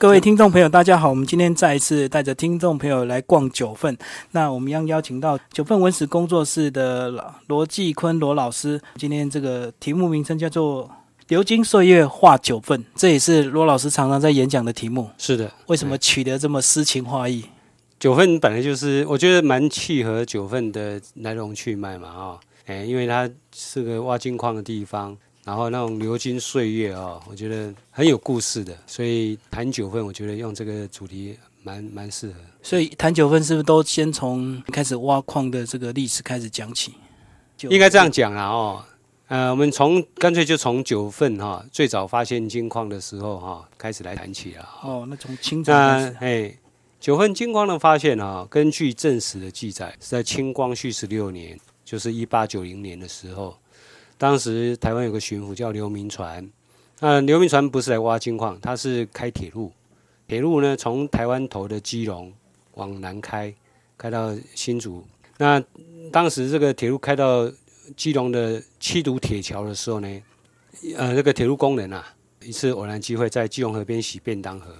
各位听众朋友，大家好！我们今天再一次带着听众朋友来逛九份。那我们要邀请到九份文史工作室的罗继坤罗老师。今天这个题目名称叫做“流金岁月画九份”，这也是罗老师常常在演讲的题目。是的，为什么取得这么诗情画意？九份本来就是我觉得蛮契合九份的来龙去脉嘛，啊，哎，因为它是个挖金矿的地方。然后那种流金岁月啊，我觉得很有故事的，所以谈九份，我觉得用这个主题蛮蛮适合。所以谈九份是不是都先从开始挖矿的这个历史开始讲起？应该这样讲啦哦，呃，我们从干脆就从九份哈最早发现金矿的时候哈开始来谈起了。哦，那从清朝开始。哎，九份金矿的发现啊，根据正史的记载，是在清光绪十六年，就是一八九零年的时候。当时台湾有个巡抚叫刘铭传，那刘铭传不是来挖金矿，他是开铁路。铁路呢，从台湾头的基隆往南开，开到新竹。那当时这个铁路开到基隆的七堵铁桥的时候呢，呃，这个铁路工人啊，一次偶然机会在基隆河边洗便当盒，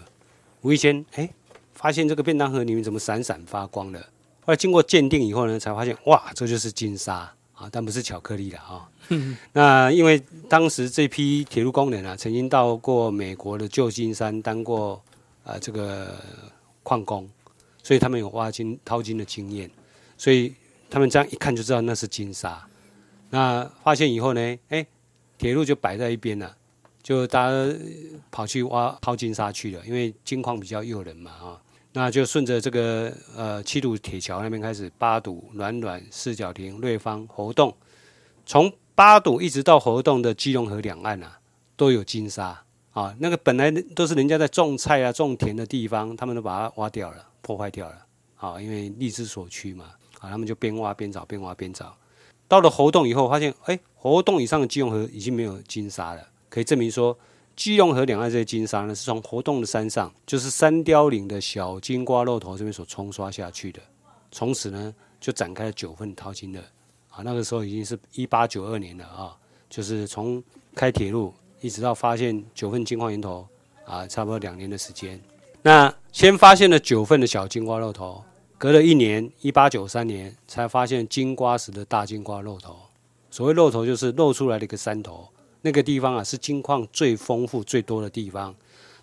无意间哎，发现这个便当盒里面怎么闪闪发光的？后来经过鉴定以后呢，才发现哇，这就是金沙啊，但不是巧克力的啊。那因为当时这批铁路工人啊，曾经到过美国的旧金山当过啊这个矿工，所以他们有挖金淘金的经验，所以他们这样一看就知道那是金沙。那发现以后呢，哎，铁路就摆在一边了，就大家跑去挖淘金沙去了，因为金矿比较诱人嘛啊，那就顺着这个呃七堵铁桥那边开始，八堵、暖暖、四角亭、瑞芳、活动，从八堵一直到活动的基隆河两岸啊，都有金沙啊。那个本来都是人家在种菜啊、种田的地方，他们都把它挖掉了、破坏掉了啊。因为力之所趋嘛，啊，他们就边挖边找，边挖边找。到了活动以后，发现哎，活动以上的基隆河已经没有金沙了，可以证明说，基隆河两岸这些金沙呢，是从活动的山上，就是三雕岭的小金瓜肉头这边所冲刷下去的。从此呢，就展开了九份淘金的。那个时候已经是一八九二年了啊，就是从开铁路一直到发现九份金矿源头啊，差不多两年的时间。那先发现了九份的小金瓜肉头，隔了一年，一八九三年才发现金瓜石的大金瓜肉头。所谓肉头，就是露出来的一个山头，那个地方啊是金矿最丰富最多的地方，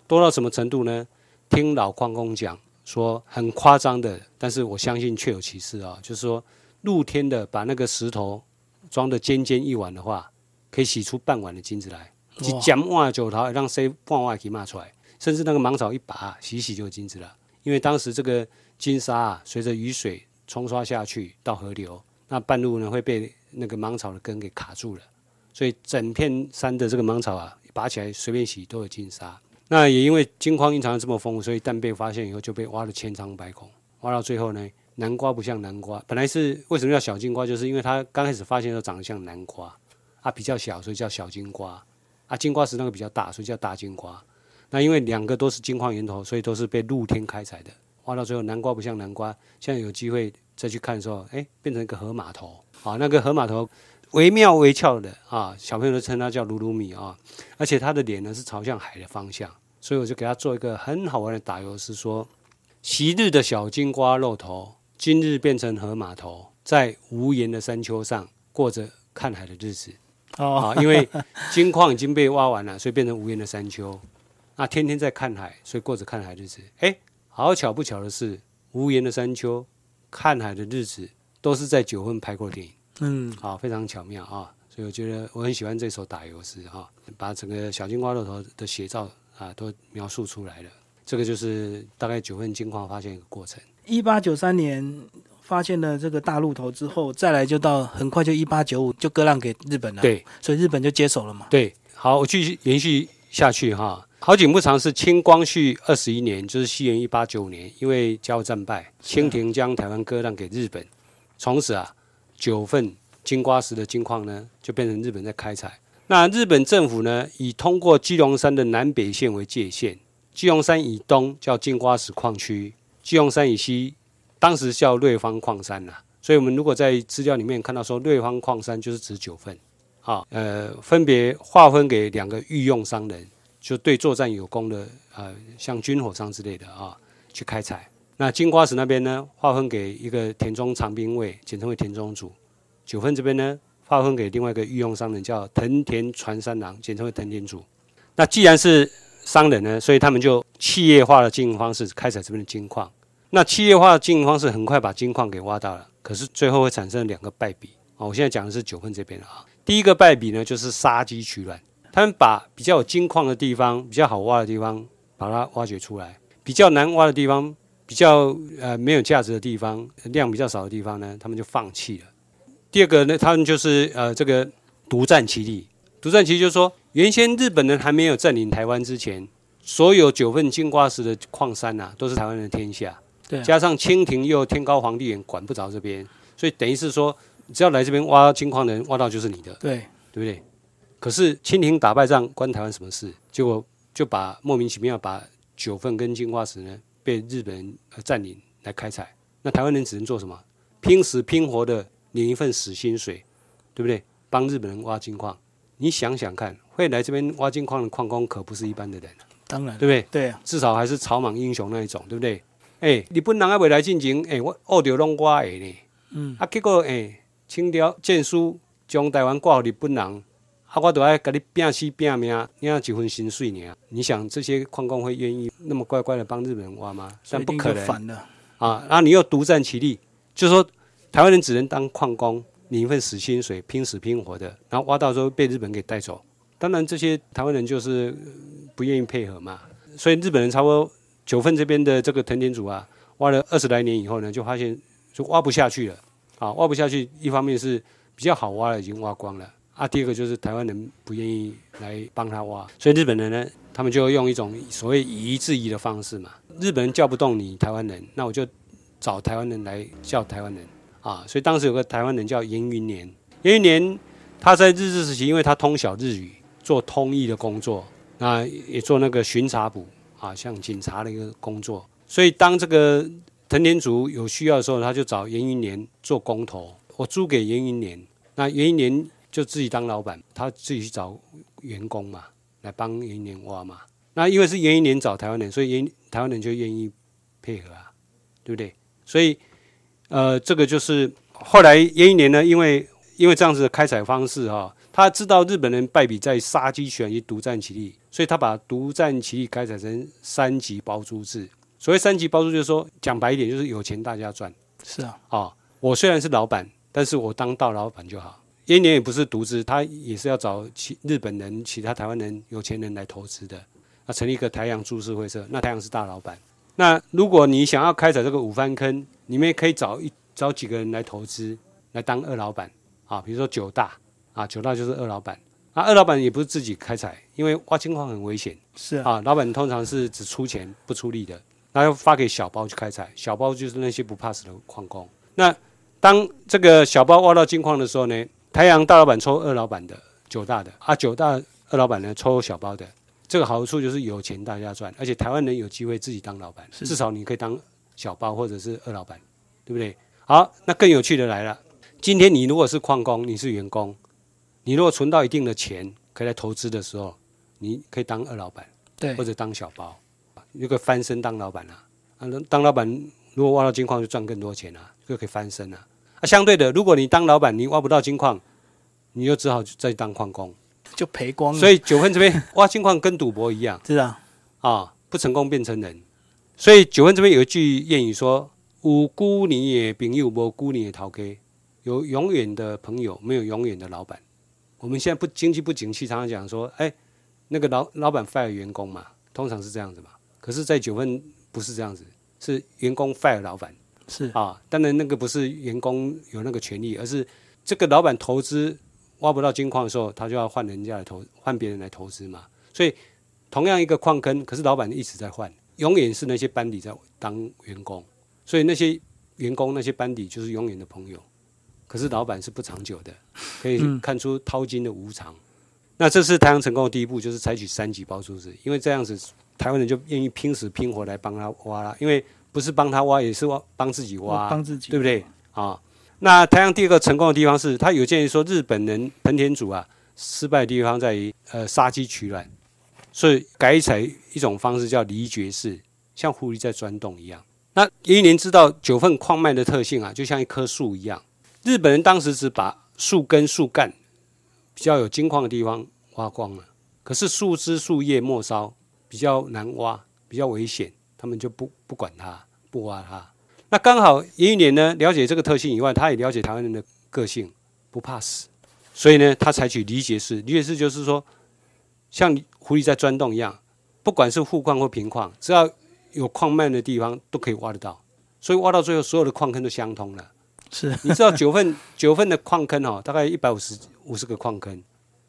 多到什么程度呢？听老矿工讲说很夸张的，但是我相信确有其事啊，就是说。露天的把那个石头装的尖尖一碗的话，可以洗出半碗的金子来。一讲哇九桃让谁半碗可以骂出来，甚至那个芒草一拔，洗洗就有金子了。因为当时这个金沙啊，随着雨水冲刷下去到河流，那半路呢会被那个芒草的根给卡住了，所以整片山的这个芒草啊，拔起来随便洗都有金沙。那也因为金矿蕴藏这么丰富，所以但被发现以后就被挖了千疮百孔，挖到最后呢。南瓜不像南瓜，本来是为什么叫小金瓜？就是因为它刚开始发现的时候长得像南瓜，啊比较小，所以叫小金瓜。啊金瓜石那个比较大，所以叫大金瓜。那因为两个都是金矿源头，所以都是被露天开采的。挖到最后，南瓜不像南瓜。现在有机会再去看的时候，哎，变成一个河马头。啊，那个河马头惟妙惟肖的啊，小朋友都称它叫鲁鲁米啊。而且它的脸呢是朝向海的方向，所以我就给它做一个很好玩的打油，是说昔日的小金瓜露头。今日变成河码头，在无言的山丘上过着看海的日子。哦，因为金矿已经被挖完了，所以变成无言的山丘。那天天在看海，所以过着看海日子。哎，好巧不巧的是，无言的山丘、看海的日子，都是在九份拍过电影。嗯，好，非常巧妙啊。所以我觉得我很喜欢这首打油诗哈，把整个小金瓜肉头的写照啊都描述出来了。这个就是大概九份金矿发现一个过程。一八九三年发现了这个大陆头之后，再来就到很快就一八九五就割让给日本了。对，所以日本就接手了嘛。对，好，我继续延续下去哈。好景不长是清光绪二十一年，就是西元一八九五年，因为甲午战败，清廷将台湾割让给日本，从此啊，九份金瓜石的金矿呢就变成日本在开采。那日本政府呢，以通过基隆山的南北线为界限，基隆山以东叫金瓜石矿区。基隆山以西，当时叫瑞芳矿山呐，所以我们如果在资料里面看到说瑞芳矿山，就是指九份，啊，呃，分别划分给两个御用商人，就对作战有功的啊，像军火商之类的啊，去开采。那金瓜石那边呢，划分给一个田中长兵卫，简称为田中组。九份这边呢，划分给另外一个御用商人，叫藤田传三郎，简称为藤田组。那既然是商人呢，所以他们就企业化的经营方式开采这边的金矿。那企业化的经营方式很快把金矿给挖到了，可是最后会产生两个败笔。哦，我现在讲的是九份这边啊。第一个败笔呢，就是杀鸡取卵，他们把比较有金矿的地方、比较好挖的地方，把它挖掘出来；比较难挖的地方、比较呃没有价值的地方、量比较少的地方呢，他们就放弃了。第二个呢，他们就是呃这个独占其利。独占其利就是说，原先日本人还没有占领台湾之前，所有九份金瓜石的矿山呐，都是台湾人的天下。对，加上清廷又天高皇帝远，管不着这边，所以等于是说。只要来这边挖金矿的人，挖到就是你的，对对不对？可是清廷打败仗关台湾什么事？结果就把莫名其妙把九份跟金瓜石呢被日本人占领来开采，那台湾人只能做什么？拼死拼活的领一份死薪水，对不对？帮日本人挖金矿，你想想看，会来这边挖金矿的矿工可不是一般的人，当然，对不对？对，至少还是草莽英雄那一种，对不对？哎，日本人还未来进京，哎，我学着拢我诶呢，嗯，啊，结果哎。清朝建书将台湾挂给日本人，啊，我都爱甲你拼死拼命，领几分薪水呢？你想这些矿工会愿意那么乖乖的帮日本人挖吗？算不可能啊！然后你又独占其利，就是说台湾人只能当矿工，领一份死薪水，拼死拼活的，然后挖到之后被日本人给带走。当然这些台湾人就是不愿意配合嘛，所以日本人差不多九份这边的这个藤田组啊，挖了二十来年以后呢，就发现就挖不下去了。啊，挖不下去，一方面是比较好挖的已经挖光了。啊，第二个就是台湾人不愿意来帮他挖，所以日本人呢，他们就用一种所谓以夷制夷的方式嘛，日本人叫不动你台湾人，那我就找台湾人来叫台湾人。啊，所以当时有个台湾人叫严云年，严云年他在日治时期，因为他通晓日语，做通译的工作，那也做那个巡查部啊，像警察的一个工作，所以当这个。藤田族有需要的时候，他就找严云年做工头，我租给严云年，那严云年就自己当老板，他自己去找员工嘛，来帮严云年挖嘛。那因为是严云年找台湾人，所以严台湾人就愿意配合啊，对不对？所以，呃，这个就是后来严云年呢，因为因为这样子的开采方式哈，他知道日本人败笔在杀鸡犬以独占其利，所以他把独占其地开采成三级包租制。所谓三级包租，就是说讲白一点，就是有钱大家赚。是啊，啊，我虽然是老板，但是我当大老板就好。英年也不是独资，他也是要找其日本人、其他台湾人、有钱人来投资的。那成立一个台阳株式会社，那台阳是大老板。那如果你想要开采这个五番坑，你们也可以找一找几个人来投资，来当二老板啊。比如说九大啊，九大就是二老板。啊，二老板也不是自己开采，因为挖金矿很危险。是啊，老板通常是只出钱不出力的。然后发给小包去开采，小包就是那些不怕死的矿工。那当这个小包挖到金矿的时候呢，台阳大老板抽二老板的九大的啊，九大二老板呢抽小包的。这个好处就是有钱大家赚，而且台湾人有机会自己当老板，至少你可以当小包或者是二老板，对不对？好，那更有趣的来了，今天你如果是矿工，你是员工，你如果存到一定的钱，可以来投资的时候，你可以当二老板，对，或者当小包。一个翻身当老板啊，啊，当老板如果挖到金矿就赚更多钱啊，就可以翻身啊。啊，相对的，如果你当老板你挖不到金矿，你就只好再当矿工，就赔光了。所以九分这边挖金矿跟赌博一样，是啊，啊，不成功变成人。所以九分这边有一句谚语说：“无辜你也朋友，无辜你也逃开。”有永远的朋友，没有永远的老板。我们现在不经济不景气，常常讲说：“哎，那个老老板 fire 员工嘛，通常是这样子嘛。”可是，在九份不是这样子，是员工 fire 老板，是啊，当然那个不是员工有那个权利，而是这个老板投资挖不到金矿的时候，他就要换人家来投，换别人来投资嘛。所以，同样一个矿坑，可是老板一直在换，永远是那些班底在当员工，所以那些员工那些班底就是永远的朋友。可是老板是不长久的，可以看出淘金的无常。那这是太阳成功的第一步，就是采取三级包租制，因为这样子。台湾人就愿意拼死拼活来帮他挖了，因为不是帮他挖，也是挖帮自己挖，帮自己，对不对？啊，那太阳第二个成功的地方是，他有建议说，日本人藤田组啊，失败的地方在于呃杀鸡取卵，所以改采一种方式叫离绝式，像狐狸在钻洞一样。那一年知道九份矿脉的特性啊，就像一棵树一样。日本人当时只把树根、树干比较有金矿的地方挖光了，可是树枝、树叶末梢比较难挖，比较危险，他们就不不管它，不挖它。那刚好一年呢，了解这个特性以外，他也了解台湾人的个性，不怕死，所以呢，他采取离解式。离解式就是说，像狐狸在钻洞一样，不管是富矿或贫矿，只要有矿脉的地方都可以挖得到。所以挖到最后，所有的矿坑都相通了。是，你知道九份 九份的矿坑哦，大概一百五十五十个矿坑，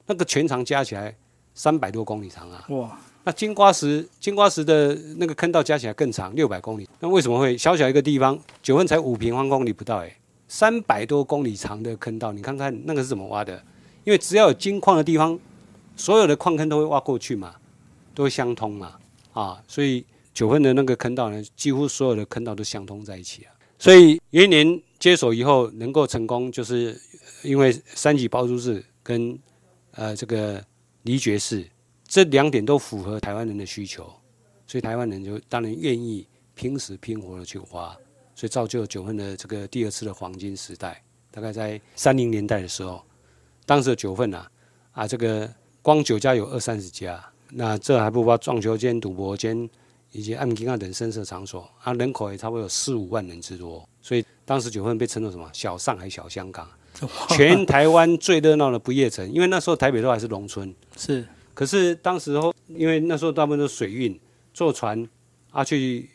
那个全长加起来三百多公里长啊！哇，那金瓜石金瓜石的那个坑道加起来更长，六百公里。那为什么会小小一个地方九份才五平方公里不到？哎，三百多公里长的坑道，你看看那个是怎么挖的？因为只要有金矿的地方，所有的矿坑都会挖过去嘛，都会相通嘛，啊，所以九份的那个坑道呢，几乎所有的坑道都相通在一起啊。所以有一年接手以后能够成功，就是因为三级包租制跟呃这个离绝式这两点都符合台湾人的需求，所以台湾人就当然愿意拼死拼活的去花，所以造就九份的这个第二次的黄金时代。大概在三零年代的时候，当时的九份啊啊这个光酒家有二三十家，那这还不包撞球间、赌博间。以及暗金啊等深色场所，啊，人口也差不多有四五万人之多，所以当时九份被称作什么小上海、小香港，全台湾最热闹的不夜城。因为那时候台北都还是农村，是。可是当时候，因为那时候大部分都是水运，坐船啊去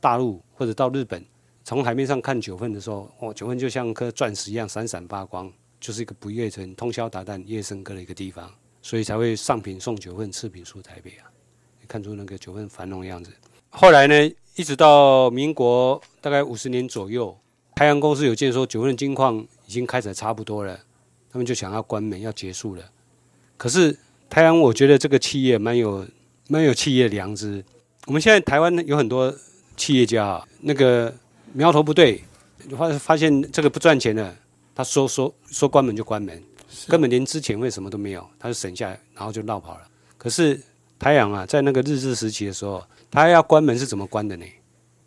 大陆或者到日本，从海面上看九份的时候，哦，九份就像颗钻石一样闪闪发光，就是一个不夜城，通宵达旦、夜笙歌的一个地方，所以才会上品送九份，次品输台北啊。看出那个九份繁荣的样子。后来呢，一直到民国大概五十年左右，太阳公司有见说九份金矿已经开采差不多了，他们就想要关门要结束了。可是太阳，我觉得这个企业蛮有蛮有企业良知。我们现在台湾有很多企业家，那个苗头不对，发发现这个不赚钱了，他说说说关门就关门，根本连之前为什么都没有，他就省下来，然后就绕跑了。可是。太阳啊，在那个日治时期的时候，他要关门是怎么关的呢？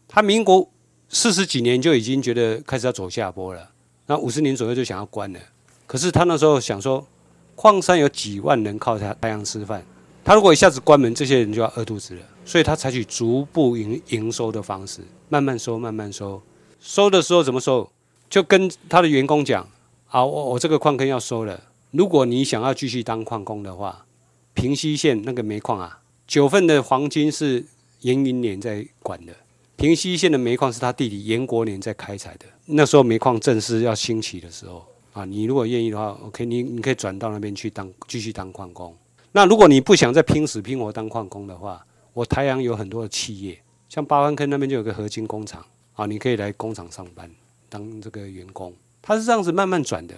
他民国四十几年就已经觉得开始要走下坡了，那五十年左右就想要关了。可是他那时候想说，矿山有几万人靠他太阳吃饭，他如果一下子关门，这些人就要饿肚子了。所以他采取逐步营营收的方式，慢慢收，慢慢收。收的时候怎么收？就跟他的员工讲：啊，我我这个矿坑要收了，如果你想要继续当矿工的话。平西县那个煤矿啊，九份的黄金是严云年在管的，平西县的煤矿是他弟弟严国年在开采的。那时候煤矿正式要兴起的时候啊，你如果愿意的话，OK，你你可以转到那边去当继续当矿工。那如果你不想再拼死拼活当矿工的话，我台阳有很多的企业，像八湾坑那边就有个合金工厂啊，你可以来工厂上班当这个员工。他是这样子慢慢转的，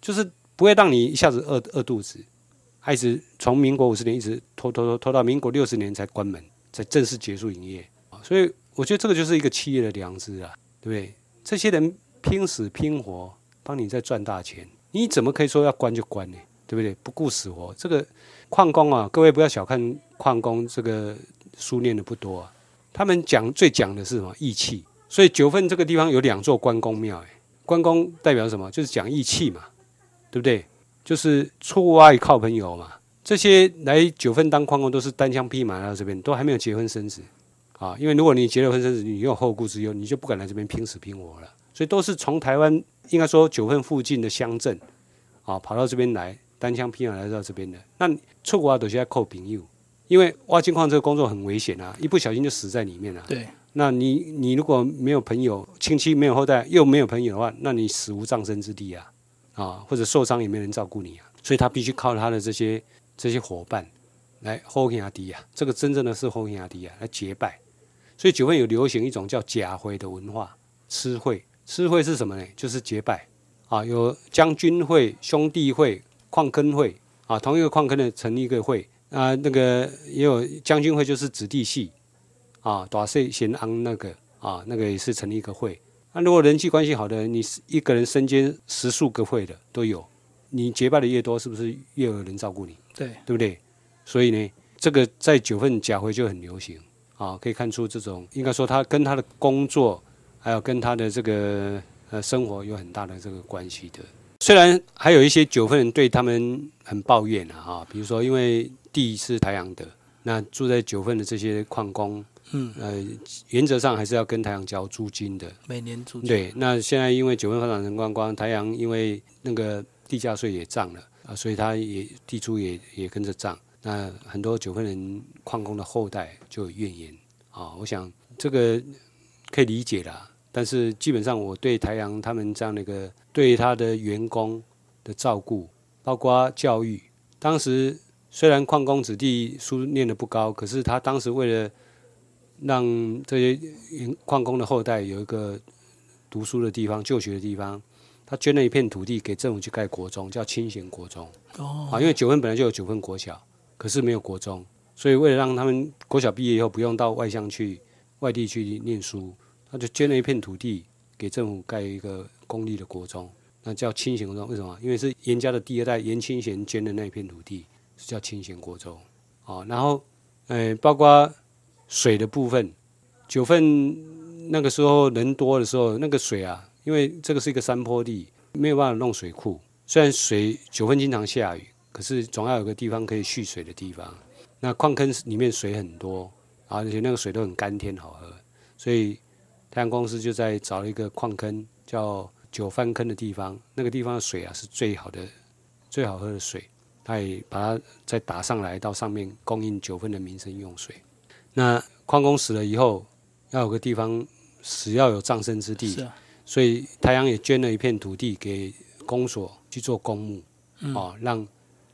就是不会让你一下子饿饿肚子。一直从民国五十年一直拖拖拖拖到民国六十年才关门，才正式结束营业啊！所以我觉得这个就是一个企业的良知啊，对不对？这些人拼死拼活帮你在赚大钱，你怎么可以说要关就关呢？对不对？不顾死活，这个矿工啊，各位不要小看矿工，这个书念的不多啊。他们讲最讲的是什么义气？所以九份这个地方有两座关公庙，哎，关公代表什么？就是讲义气嘛，对不对？就是出外靠朋友嘛，这些来九份当矿工都是单枪匹马来到这边，都还没有结婚生子啊。因为如果你结了婚生子，你有后顾之忧，你就不敢来这边拼死拼活了。所以都是从台湾，应该说九份附近的乡镇啊，跑到这边来，单枪匹马来到这边的。那出国都是在靠朋友，因为挖金矿这个工作很危险啊，一不小心就死在里面了。对，那你你如果没有朋友、亲戚没有后代，又没有朋友的话，那你死无葬身之地啊。啊，或者受伤也没人照顾你啊，所以他必须靠他的这些这些伙伴来 hold 阿迪啊，这个真正的是 hold 阿迪啊，来结拜。所以九份有流行一种叫假会的文化，吃会，吃会是什么呢？就是结拜啊，有将军会、兄弟会、矿坑会啊，同一个矿坑的成立一个会啊，那个也有将军会，就是子弟系啊，大岁贤安那个啊，那个也是成立一个会。那如果人际关系好的，你一个人身兼十数个会的都有，你结拜的越多，是不是越有人照顾你？对，对不对？所以呢，这个在九份甲回就很流行啊，可以看出这种应该说他跟他的工作，还有跟他的这个呃生活有很大的这个关系的。虽然还有一些九份人对他们很抱怨啊，哈，比如说因为地是台阳的，那住在九份的这些矿工，嗯，呃，原则上还是要跟台阳交租金的。每年租金对，那现在因为九份发展成观光，台阳因为那个地价税也涨了啊，所以它也地租也也跟着涨。那很多九份人矿工的后代就有怨言啊，我想这个可以理解啦。但是基本上我对台阳他们这样的一个对他的员工的照顾，包括教育，当时虽然矿工子弟书念的不高，可是他当时为了让这些矿工的后代有一个读书的地方、就学的地方，他捐了一片土地给政府去盖国中，叫清贤国中。哦，啊，因为九份本来就有九份国小，可是没有国中，所以为了让他们国小毕业以后不用到外乡去、外地去念书，他就捐了一片土地给政府盖一个公立的国中，那叫清贤国中。为什么？因为是严家的第二代严清贤捐的那一片土地，是叫清贤国中。哦，然后，呃，包括水的部分，九份那个时候人多的时候，那个水啊，因为这个是一个山坡地，没有办法弄水库。虽然水九份经常下雨，可是总要有个地方可以蓄水的地方。那矿坑里面水很多，而且那个水都很甘甜好喝，所以太阳公司就在找了一个矿坑，叫九番坑的地方。那个地方的水啊是最好的、最好喝的水，他也把它再打上来到上面供应九份的民生用水。那矿工死了以后，要有个地方死要有葬身之地，所以太阳也捐了一片土地给公所去做公墓，啊，让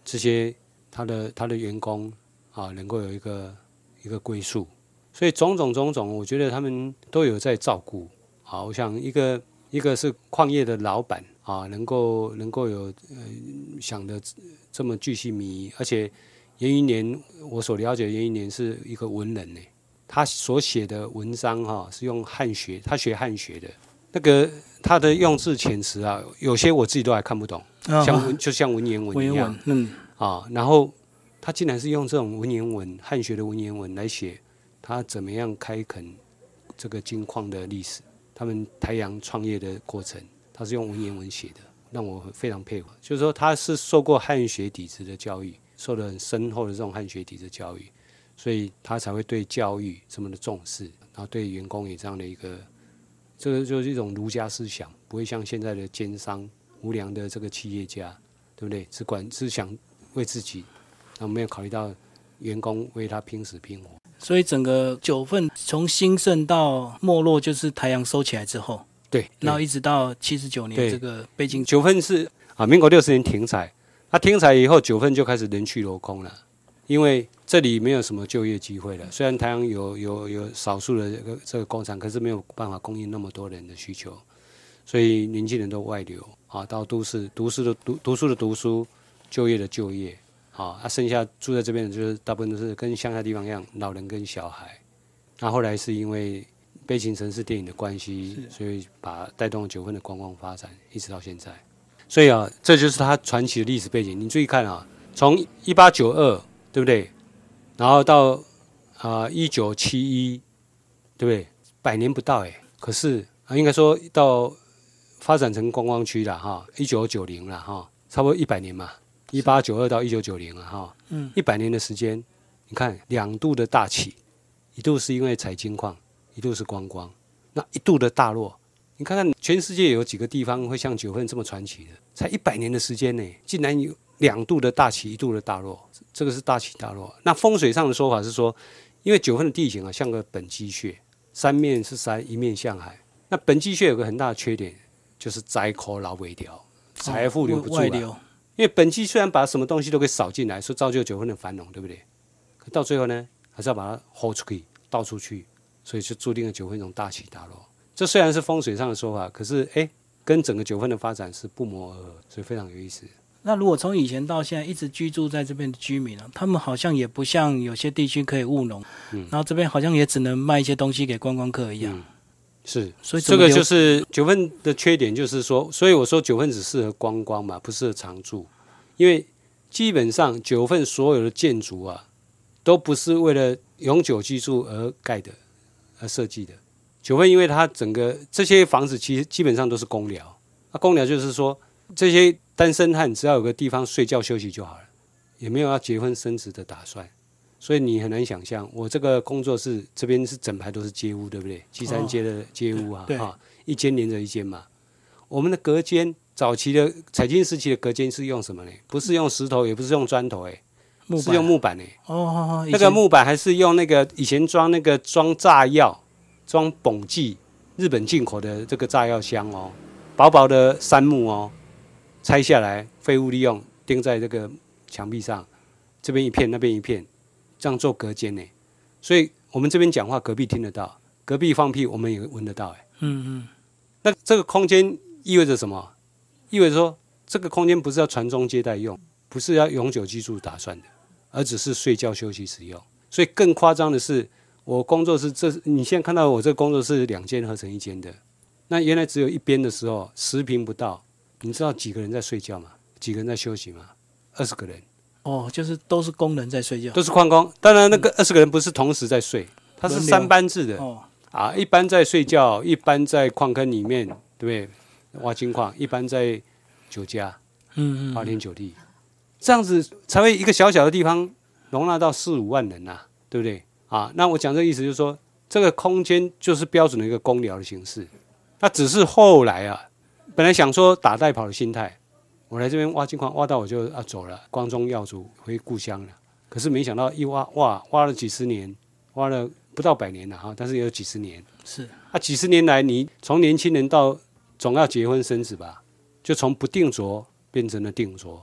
这些他的他的员工啊能够有一个一个归宿。所以种种种种，我觉得他们都有在照顾。啊，我想一个一个是矿业的老板啊，能够能够有呃想的这么巨细靡遗，而且严云年我所了解的严云年是一个文人呢，他所写的文章哈、是用汉学，他学汉学的，那个他的用字遣词啊，有些我自己都还看不懂，啊像文就像文言文一样。嗯，啊，然后他竟然是用这种文言文汉学的文言文来写他怎么样开垦这个金矿的历史，他们台阳创业的过程，他是用文言文写的，让我非常佩服。就是说他是受过汉学底子的教育，受了很深厚的这种汉学底子教育，所以他才会对教育这么的重视，然后对员工也这样的一个，这个就是一种儒家思想，不会像现在的奸商、无良的这个企业家，对不对？只管只想为自己，然后没有考虑到员工为他拼死拼活。所以整个九份从兴盛到没落，就是台阳收起来之后，对，然后一直到七十九年这个北京九份是啊，民国六十年停采，那停采以后，九份就开始人去楼空了，因为这里没有什么就业机会了。虽然台湾有有有少数的这个这个工厂，可是没有办法供应那么多人的需求，所以年轻人都外流啊，到都市读书的读读书的读书，就业的就业，啊，啊，剩下住在这边的就是大部分都是跟乡下地方一样，老人跟小孩。那后来是因为悲情城市电影的关系，所以把带动了九份的观光发展，一直到现在。所以啊，这就是它传奇的历史背景。你注意看啊，从一八九二，对不对？然后到啊一九七一，对不对？百年不到哎，可是啊，应该说到发展成观光区了哈，一九九零了哈，差不多一百年嘛，一八九二到一九九零了哈，嗯，一百年的时间，你看两度的大起，一度是因为采金矿，一度是观光，那一度的大落，你看看全世界有几个地方会像九份这么传奇的？才一百年的时间呢，竟然有两度的大起，一度的大落，这个是大起大落。那风水上的说法是说，因为九份的地形啊像个本鸡穴，三面是山，一面向海。那本鸡穴有个很大的缺点，就是灾口老尾条，财富留不住了。外流，因为本鸡虽然把什么东西都给扫进来，说造就九份的繁荣，对不对？可到最后呢，还是要把它豁出去，倒出去，所以就注定了九份一种大起大落。这虽然是风水上的说法，可是哎，跟整个九份的发展是不谋而合，所以非常有意思。那如果从以前到现在一直居住在这边的居民呢、他们好像也不像有些地区可以务农，嗯然后这边好像也只能卖一些东西给观光客一样。嗯是，所以这个就是九份的缺点，就是说，所以我说九份只适合观光嘛，不适合常住，因为基本上九份所有的建筑啊，都不是为了永久居住而盖的，而设计的。九份因为它整个这些房子其实基本上都是公寮，那公寮就是说这些单身汉只要有个地方睡觉休息就好了，也没有要结婚生子的打算。所以你很难想象，我这个工作室这边是整排都是街屋，对不对？七三街的街屋啊，啊，一间连着一间嘛。我们的隔间，早期的彩金时期的隔间是用什么呢？不是用石头，也不是用砖头，哎，是用木板哎。哦，那个木板还是用那个以前装那个装炸药、装苯剂，日本进口的这个炸药箱哦，薄薄的杉木哦，拆下来废物利用，钉在这个墙壁上，这边一片，那边一片。这样做隔间呢，所以我们这边讲话，隔壁听得到；隔壁放屁，我们也闻得到。哎，嗯嗯。那这个空间意味着什么？意味着说，这个空间不是要传宗接代用，不是要永久居住打算的，而只是睡觉休息使用。所以更夸张的是，我工作室这你现在看到我这个工作室两间合成一间的，那原来只有一边的时候，十平不到，你知道几个人在睡觉吗？几个人在休息吗？二十个人。哦，就是都是工人在睡觉，都是矿工。当然，那个二十个人不是同时在睡，他是三班制的。哦，啊，一般在睡觉，一般在矿坑里面，对不对？挖金矿，一般在酒家，嗯嗯，花天酒地，这样子才会一个小小的地方容纳到四五万人呐，对不对？啊，那我讲这个意思就是说，这个空间就是标准的一个公疗的形式。那只是后来啊，本来想说打带跑的心态。我来这边挖金矿，挖到我就要走了，光宗耀祖回故乡了。可是没想到一挖哇，挖了几十年，挖了不到百年了哈，但是也有几十年。是啊，几十年来，你从年轻人到总要结婚生子吧，就从不定着变成了定着。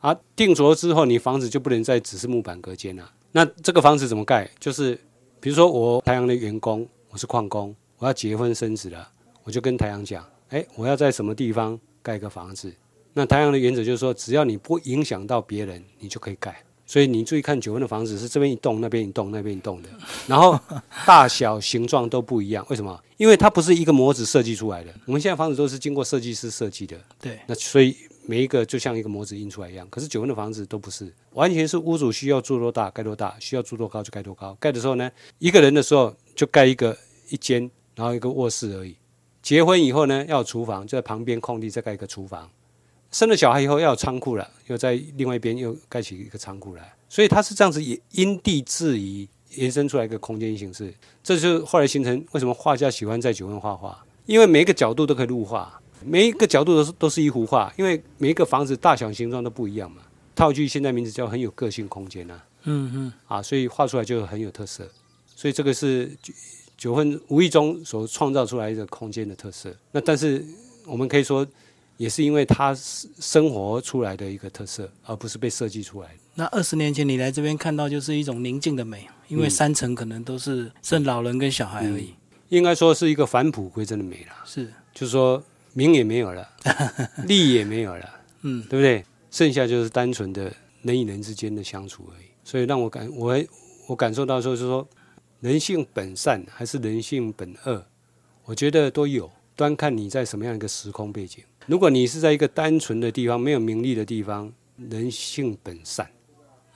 啊，定着之后，你房子就不能再只是木板隔间了。那这个房子怎么盖？就是比如说我太阳的员工，我是矿工，我要结婚生子了，我就跟太阳讲，哎，我要在什么地方盖个房子。那太阳的原则就是说，只要你不影响到别人，你就可以盖。所以你注意看九分的房子是这边一栋，那边一栋，那边一栋的，然后 大小形状都不一样。为什么？因为它不是一个模子设计出来的。我们现在房子都是经过设计师设计的。对。那所以每一个就像一个模子印出来一样。可是九分的房子都不是，完全是屋主需要住多大盖多大，需要住多高就盖多高。盖的时候呢，一个人的时候就盖一个一间，然后一个卧室而已。结婚以后呢，要厨房，就在旁边空地再盖一个厨房。生了小孩以后要有仓库了，又在另外一边又盖起一个仓库来，所以它是这样子也因地制宜延伸出来一个空间形式。这就是后来形成为什么画家喜欢在九份画画，因为每一个角度都可以入画，每一个角度都是都是一幅画，因为每一个房子大小形状都不一样嘛。套句现在名字叫很有个性空间呐，嗯嗯，啊，所以画出来就很有特色。所以这个是九九份无意中所创造出来的空间的特色。那但是我们可以说。也是因为它生活出来的一个特色，而不是被设计出来的。那二十年前你来这边看到就是一种宁静的美，因为三层可能都是剩老人跟小孩而已。应该说是一个返璞归真的美了。是，就是说名也没有了，利也没有了，嗯，对不对？剩下就是单纯的人与人之间的相处而已。所以让我感我我感受到说是说人性本善还是人性本恶，我觉得都有，端看你在什么样一个时空背景。如果你是在一个单纯的地方，没有名利的地方，人性本善，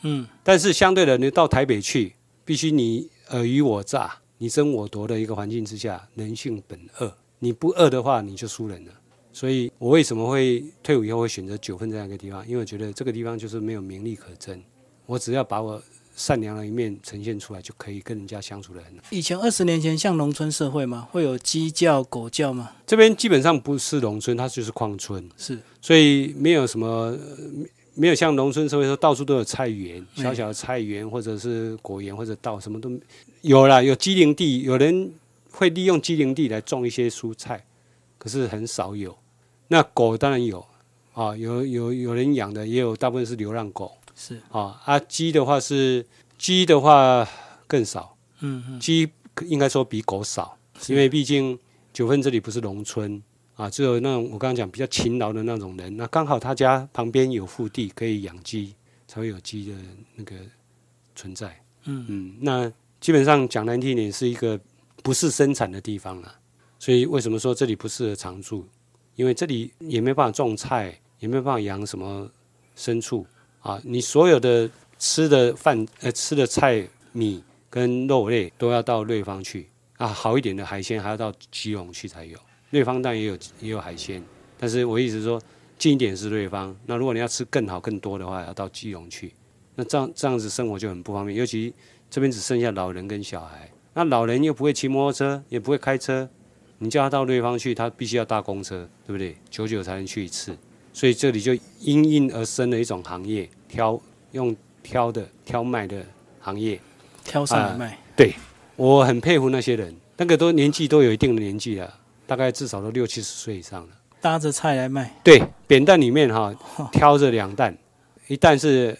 嗯，但是相对的，你到台北去，必须你尔虞我诈、你争我夺的一个环境之下，人性本恶。你不恶的话，你就输人了。所以我为什么会退伍以后会选择九份这样一个地方？因为我觉得这个地方就是没有名利可争，我只要把我。善良的一面呈现出来，就可以跟人家相处的很好。以前二十年前像农村社会嘛？会有鸡叫、狗叫吗？这边基本上不是农村，它就是矿村，是，所以没有什么，没有像农村社会说到处都有菜园，小小的菜园或者是果园或者稻，什么都有啦。有机林地，有人会利用机林地来种一些蔬菜，可是很少有。那狗当然有啊，有有有人养的，也有大部分是流浪狗。是啊，啊鸡的话是鸡的话更少，嗯嗯，鸡应该说比狗少，因为毕竟九份这里不是农村啊，只有那种我刚刚讲比较勤劳的那种人，那刚好他家旁边有腹地可以养鸡，才会有鸡的那个存在，嗯嗯，那基本上讲难听点是一个不是生产的地方了，所以为什么说这里不适合常住？因为这里也没办法种菜，也没办法养什么牲畜。啊，你所有的吃的饭呃吃的菜米跟肉类都要到瑞芳去啊，好一点的海鲜还要到基隆去才有。瑞芳当然也有也有海鲜，但是我意思说近一点是瑞芳，那如果你要吃更好更多的话，要到基隆去。那这样这样子生活就很不方便，尤其这边只剩下老人跟小孩，那老人又不会骑摩托车，也不会开车，你叫他到瑞芳去，他必须要搭公车，对不对？久久才能去一次，所以这里就因应而生的一种行业，挑用挑的挑卖的行业。挑上来卖，对我很佩服那些人，那个都年纪都有一定的年纪了，大概至少都六七十岁以上了。搭着菜来卖，对，扁担里面哈挑着两担，一担是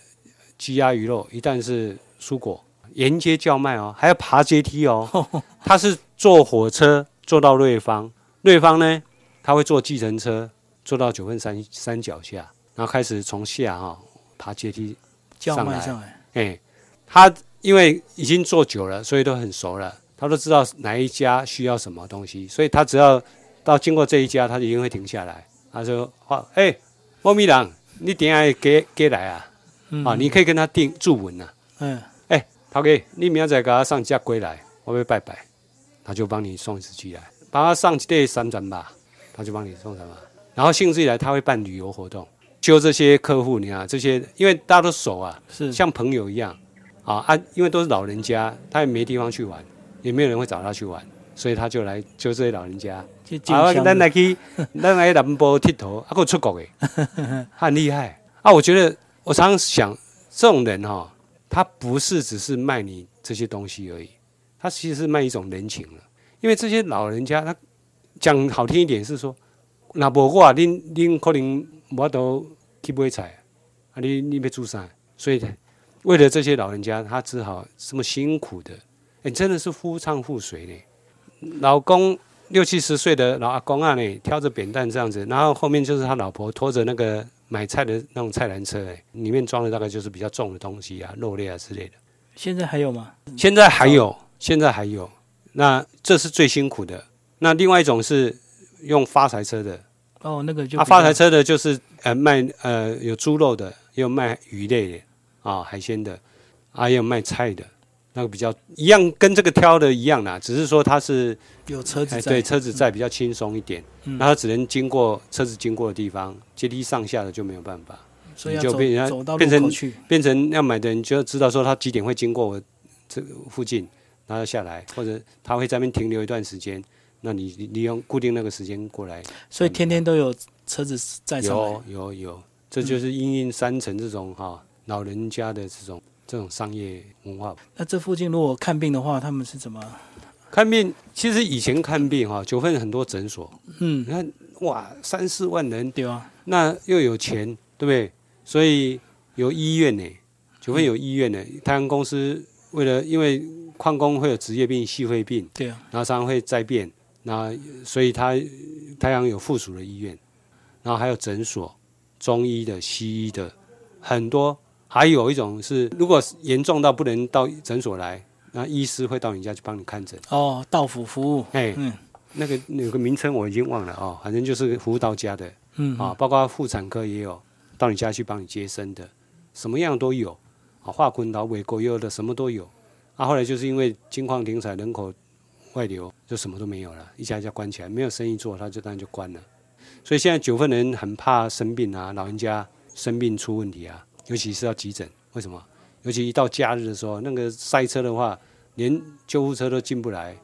鸡鸭鱼肉，一担是蔬果，沿街叫卖哦，还要爬阶梯哦。他是坐火车坐到瑞芳，瑞芳呢他会坐计程车坐到九份山山脚下，然后开始从下哈爬阶梯。上来卖上来，哎，他因为已经做久了，所以都很熟了，他都知道哪一家需要什么东西，所以他只要到经过这一家，他就一定会停下来。他说：“话，哎，猫咪郎，你等一下给给来啊？嗯啊，你可以跟他订住文呐、嗯，哎，涛哥，你明仔载给他上架归来，我要拜拜，他就帮你送一只鸡来，帮他上这三层吧，他就帮你送什么？然后兴致一来，他会办旅游活动，揪这些客户，你看这些，因为大家都熟啊，是像朋友一样啊啊，因为都是老人家，他也没地方去玩，也没有人会找他去玩，所以他就来揪这些老人家。好啊，咱来去，咱来南波剃头，啊，够出国的，他 很厉害啊！我觉得我常常想，这种人哈、他不是只是卖你这些东西而已，他其实是卖一种人情了。因为这些老人家，他讲好听一点是说，那无我，恁恁可能我都去买菜，啊，你你要煮啥？所以为了这些老人家，他只好这么辛苦的，哎，真的是夫唱妇随呢。老公六七十岁的老阿公啊，呢挑着扁担这样子，然后后面就是他老婆拖着那个买菜的那种菜篮车，哎，里面装的大概就是比较重的东西啊，肉类啊之类的。现在还有吗？现在还有，现在还有，那这是最辛苦的。那另外一种是用发财车的，哦，那个就啊，发财车的就是呃卖呃有猪肉的，也有卖鱼类的啊海鲜的，啊也有卖菜的，那个比较一样，跟这个挑的一样啦，只是说它是有车子在，哎对车子在比较轻松一点，嗯。那它只能经过车子经过的地方，阶梯上下的就没有办法，所以就变成走到变成变成要买的人就要知道说他几点会经过我这个附近，然后下来，或者他会在那边停留一段时间，那你你利用固定那个时间过来，所以天天都有车子在上。有有有，这就是因应山城这种哈、老人家的这种这种商业文化。那这附近如果看病的话，他们是怎么？看病其实以前看病哈、九份很多诊所，嗯你，看哇三四万人，对啊，那又有钱，对不对？所以有医院呢，九份有医院呢。太阳公司为了因为矿工会有职业病、细肺病，对啊，然后常常会灾变，那所以他太阳有附属的医院，然后还有诊所，中医的、西医的很多。还有一种是，如果严重到不能到诊所来，那医师会到你家去帮你看诊。哦，到府服务，哎，嗯那个有个名称我已经忘了哦，反正就是服务到家的。嗯，啊，包括妇产科也有到你家去帮你接生的，什么样都有啊，化昆岛、尾狗也有的，什么都有。啊，后来就是因为金矿停产，人口外流，就什么都没有了，一家一家关起来，没有生意做，他就当然就关了。所以现在九份人很怕生病啊，老人家生病出问题啊，尤其是要急诊，为什么？尤其一到假日的时候，那个塞车的话，连救护车都进不来，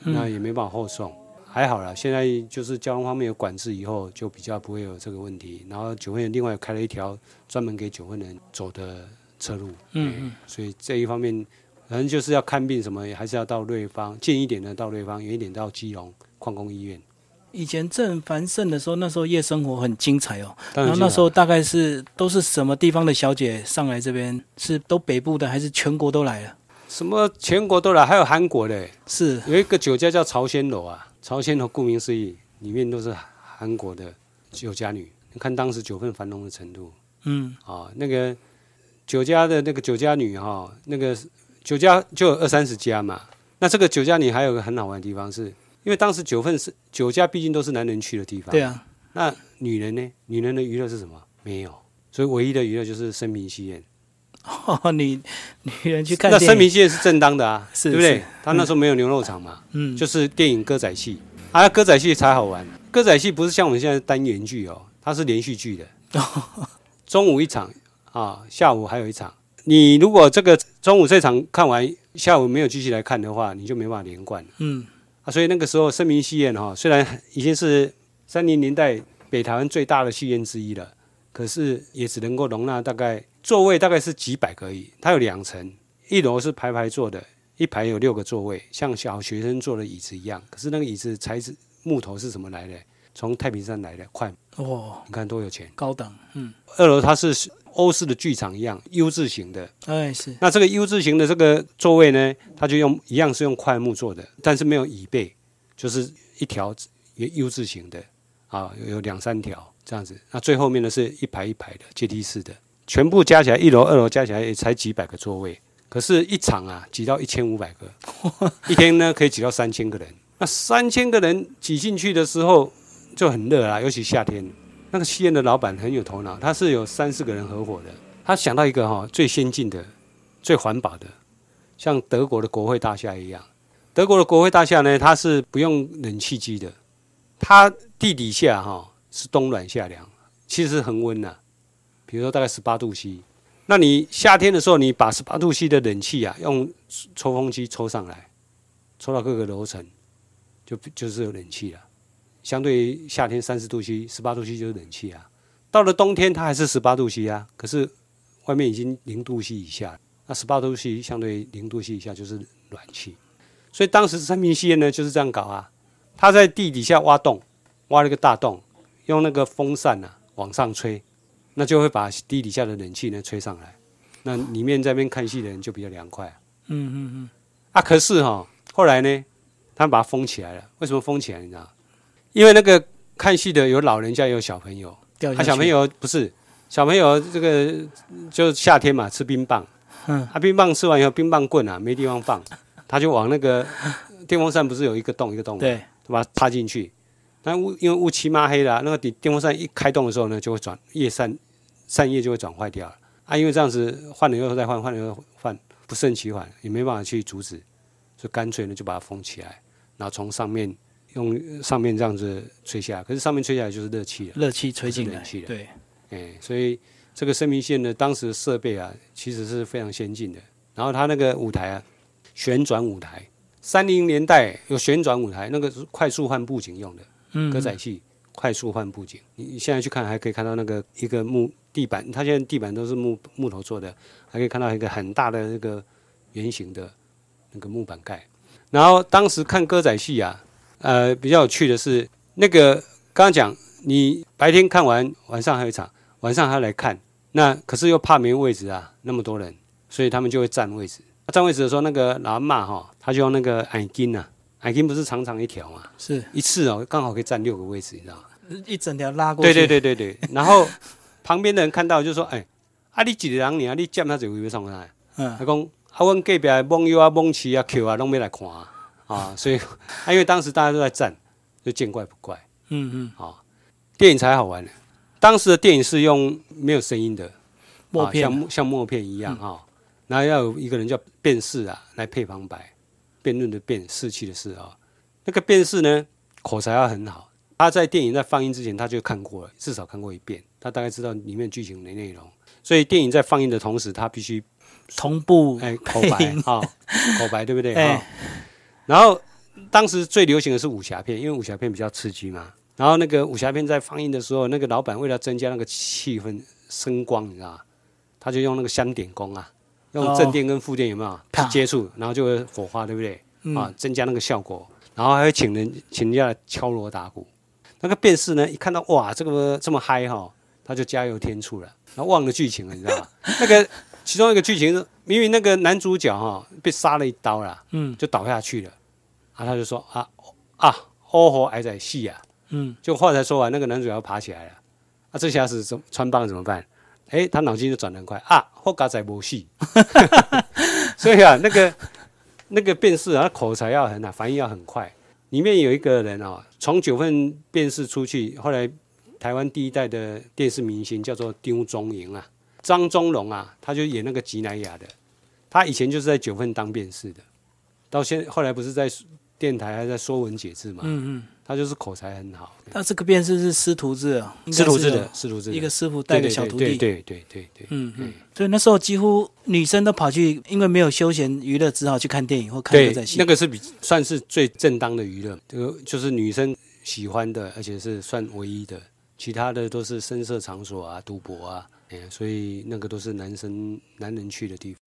那也没办法后送。还好啦，现在就是交通方面有管制以后，就比较不会有这个问题。然后九份人另外开了一条专门给九份人走的车路，嗯嗯，所以这一方面，反正就是要看病什么，还是要到瑞芳，近一点的到瑞芳，远一点到基隆矿工医院。以前正繁盛的时候，那时候夜生活很精彩哦。然后那时候大概是都是什么地方的小姐上来这边？是都北部的还是全国都来了？什么全国都来，还有韩国的，是有一个酒家叫朝鲜楼啊，朝鲜楼顾名思义，里面都是韩国的酒家女。你看当时酒份繁荣的程度，嗯啊，那个酒家的那个酒家女哈、那个酒家就有二三十家嘛。那这个酒家里还有个很好玩的地方是，因为当时九份是酒家，毕竟都是男人去的地方。对。啊，那女人呢？女人的娱乐是什么？没有，所以唯一的娱乐就是生平戏宴。哦，女女人去看那电影，声明戏院是正当的啊，是对不对？他那时候没有牛肉场嘛，嗯，就是电影歌仔戏啊，歌仔戏才好玩。歌仔戏不是像我们现在单元剧哦，它是连续剧的，中午一场啊，下午还有一场。你如果这个中午这场看完，下午没有继续来看的话，你就没办法连贯了嗯啊。所以那个时候声明戏院哈、虽然已经是三零年代北台湾最大的戏院之一了，可是也只能够容纳大概座位大概是几百个而已。它有两层，一楼是排排坐的，一排有六个座位，像小学生坐的椅子一样。可是那个椅子材质木头是什么来的？从太平山来的，快，哦，你看多有钱。高档，嗯，二楼它是欧式的剧场一样，U 字型的。哎是，那这个 U 字型的这个座位呢，它就用一样是用块木做的，但是没有椅背，就是一条也 U 字型的啊，有有两三条这样子。那最后面呢是一排一排的阶梯式的，全部加起来一楼、二楼加起来也才几百个座位，可是，一场啊挤到一千五百个，一天呢可以挤到三千个人。那三千个人挤进去的时候就很热啊，尤其夏天。那个戏院的老板很有头脑，他是有三四个人合伙的，他想到一个哈、最先进的、最环保的，像德国的国会大厦一样。德国的国会大厦呢，它是不用冷气机的，它地底下哈、是冬暖夏凉，其实恒温呐、比如说大概十八度 C。那你夏天的时候，你把十八度 C 的冷气啊，用抽风机抽上来，抽到各个楼层，就就是有冷气了。相对于夏天三十度 C、十八度 C 就是冷气啊。到了冬天，它还是十八度 C 啊，可是外面已经零度 C 以下了，那十八度 C 相对于零度 C 以下就是暖气。所以当时三明戏院呢就是这样搞啊，他在地底下挖洞，挖了一个大洞，用那个风扇啊往上吹，那就会把地底下的冷气呢吹上来，那里面在那边看戏的人就比较凉快啊。嗯嗯嗯，啊，可是哈、后来呢，他们把它封起来了。为什么封起来？你知道？因为那个看戏的有老人家，也有小朋友。啊，掉下去，小朋友不是小朋友，这个就夏天嘛，吃冰棒。嗯，啊，冰棒吃完以后，冰棒棍啊没地方放，他就往那个电风扇不是有一个洞一个洞吗？对，就把它插进去。那雾因为雾漆嘛黑啦、那个电电风扇一开动的时候呢，就会转叶扇扇叶就会转坏掉了啊。因为这样子换了以后再换，换了以后换，不胜其烦，也没办法去阻止，就干脆呢就把它封起来，然后从上面用上面这样子吹下来。可是上面吹下来就是热气了，热气吹进来对，哎，所以这个生命线呢，当时的设备啊，其实是非常先进的。然后它那个舞台啊，旋转舞台，三零年代有旋转舞台，那个是快速换布景用的。嗯，歌仔戏快速换布景，你你现在去看还可以看到那个一个木地板，它现在地板都是木木头做的，还可以看到一个很大的那个圆形的那个木板盖。然后当时看歌仔戏啊，呃，比较有趣的是那个刚刚讲，你白天看完，晚上还有一场，晚上还要来看，那可是又怕没位置啊，那么多人，所以他们就会占位置。占位置的时候，那个老阿嬷哈，他就用那个矮筋呐，矮筋不是长长一条嘛，是一次哦，刚好可以占六个位置，你知道吗？一整条拉过去，对对对对对。然后旁边的人看到就说：“哎，啊你几个人啊，你占他一位要上来？”嗯他讲：“啊，阮隔壁的蒙友啊、蒙奇啊、Q 啊，拢没来看啊。啊”所以啊，因为当时大家都在站，就见怪不怪嗯嗯，啊。电影才好玩呢。当时的电影是用没有声音的，啊、默片像默像默片一样哈、然后要有一个人叫辩士啊来配旁白，辩论的辩，士气的士啊。那个辩士呢，口才要很好。他在电影在放映之前，他就看过了，至少看过一遍，他大概知道里面剧情的内容。所以电影在放映的同时，他必须同步哎口白啊、口白对不对哎啊、然后当时最流行的是武侠片，因为武侠片比较刺激嘛。然后那个武侠片在放映的时候，那个老板为了增加那个气氛声光，你知道吗？他就用那个香点工啊，用正电跟负电有没有啪去接触，然后就会火花，对不对？嗯啊，增加那个效果。然后还会请人请人家来敲锣打鼓。那个辩士呢，一看到哇，这个这么嗨哈、他就加油添醋了，然后忘了剧情了，你知道吗？那个其中一个剧情是，明明那个男主角哈、被杀了一刀啦，嗯就倒下去了，啊，他就说啊啊，哦吼，还在戏啊，嗯，就话才说完，那个男主角爬起来了，啊，这下子怎穿帮怎么办？哎，他脑筋就转得很快啊，后嘎仔没戏，所以啊，那个那个辨识啊，他口才要很好，反应要很快。里面有一个人啊，从九份辨识出去，后来台湾第一代的电视明星叫做丢中营啊，张忠龙啊，他就演那个吉乃雅的，他以前就是在九份当辨识的，到现后来不是在电台还在说文解字嘛，嗯嗯，他就是口才很好，他这个便是是师徒制啊，师徒制的，师徒制一个师傅带个小徒弟，对对对对对，嗯嗯，所以那时候几乎女生都跑去，因为没有休闲娱乐，只好去看电影或看歌对仔戏。那个是比算是最正当的娱乐，这个就是女生喜欢的，而且是算唯一的，其他的都是声色场所啊、赌博啊，哎，所以那个都是男生男人去的地方。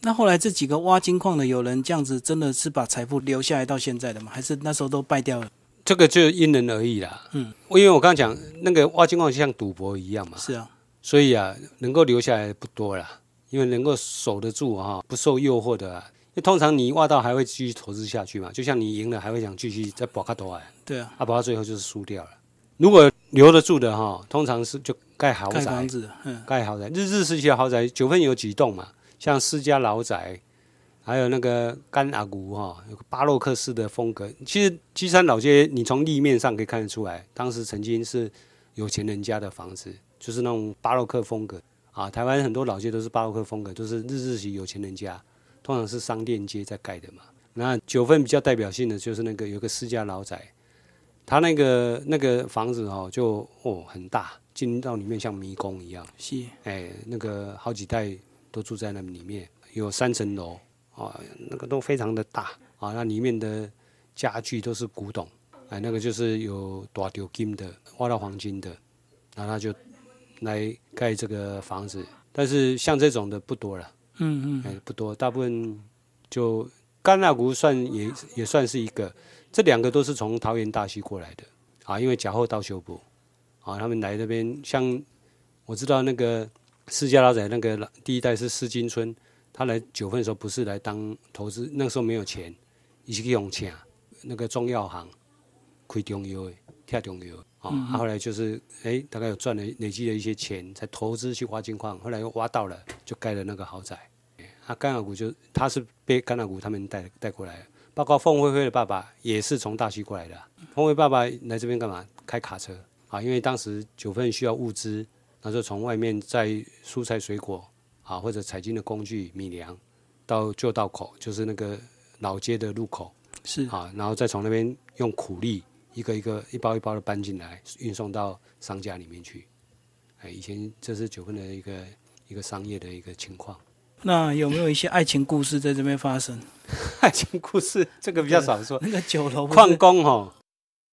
那后来这几个挖金矿的有人这样子，真的是把财富留下来到现在的吗？还是那时候都败掉了？这个就因人而异啦。嗯，因为我刚刚讲那个挖金矿就像赌博一样嘛，是啊，所以啊，能够留下来不多啦。因为能够守得住哈、不受诱惑的、啊，因为通常你挖到还会继续投资下去嘛，就像你赢了还会想继续再博卡多啊，对啊，啊，博到最后就是输掉了。如果留得住的哈、通常是就盖豪宅盖房，子，嗯，盖豪宅。日治时期的豪宅，九份有几栋嘛，像私家老宅，还有那个甘阿古哈，有个巴洛克式的风格。其实基山老街，你从立面上可以看得出来，当时曾经是有钱人家的房子，就是那种巴洛克风格啊。台湾很多老街都是巴洛克风格，都是日治时期有钱人家，通常是商店街在盖的嘛。那九份比较代表性的就是那个有个私家老宅，它那个那个房子哦，就哦很大，进到里面像迷宫一样。是，哎，那个好几代都住在那里面，有三层楼啊，那个都非常的大啊，那里面的家具都是古董，哎，那个就是有大丢金的，挖到黄金的，然后他就来盖这个房子，但是像这种的不多了，嗯嗯，哎，不多，大部分就甘纳谷算也也算是一个，这两个都是从桃园大溪过来的啊，因为甲后到修补啊，他们来这边，像我知道那个施家老仔那个第一代是施金春，他来九份的时候不是来当投资，那个时候没有钱，一起去用钱，那个中药行开中药的，跳中药啊，啊后来就是哎，大概有赚了累积了一些钱，才投资去挖金矿，后来又挖到了，就盖了那个豪宅。啊，甘纳谷就他是被甘纳谷他们带带过来的，包括凤辉辉的爸爸也是从大溪过来的啊、凤辉爸爸来这边干嘛？开卡车啊，因为当时九份需要物资，那就从外面摘蔬菜水果啊，或者采金的工具米粮到旧道口，就是那个老街的路口是，啊，然后再从那边用苦力一个一个一包一包的搬进来，运送到商家里面去。哎，以前这是九份的一个一个商业的一个情况。那有没有一些爱情故事在这边发生？爱情故事这个比较少说。那个酒楼矿工哈，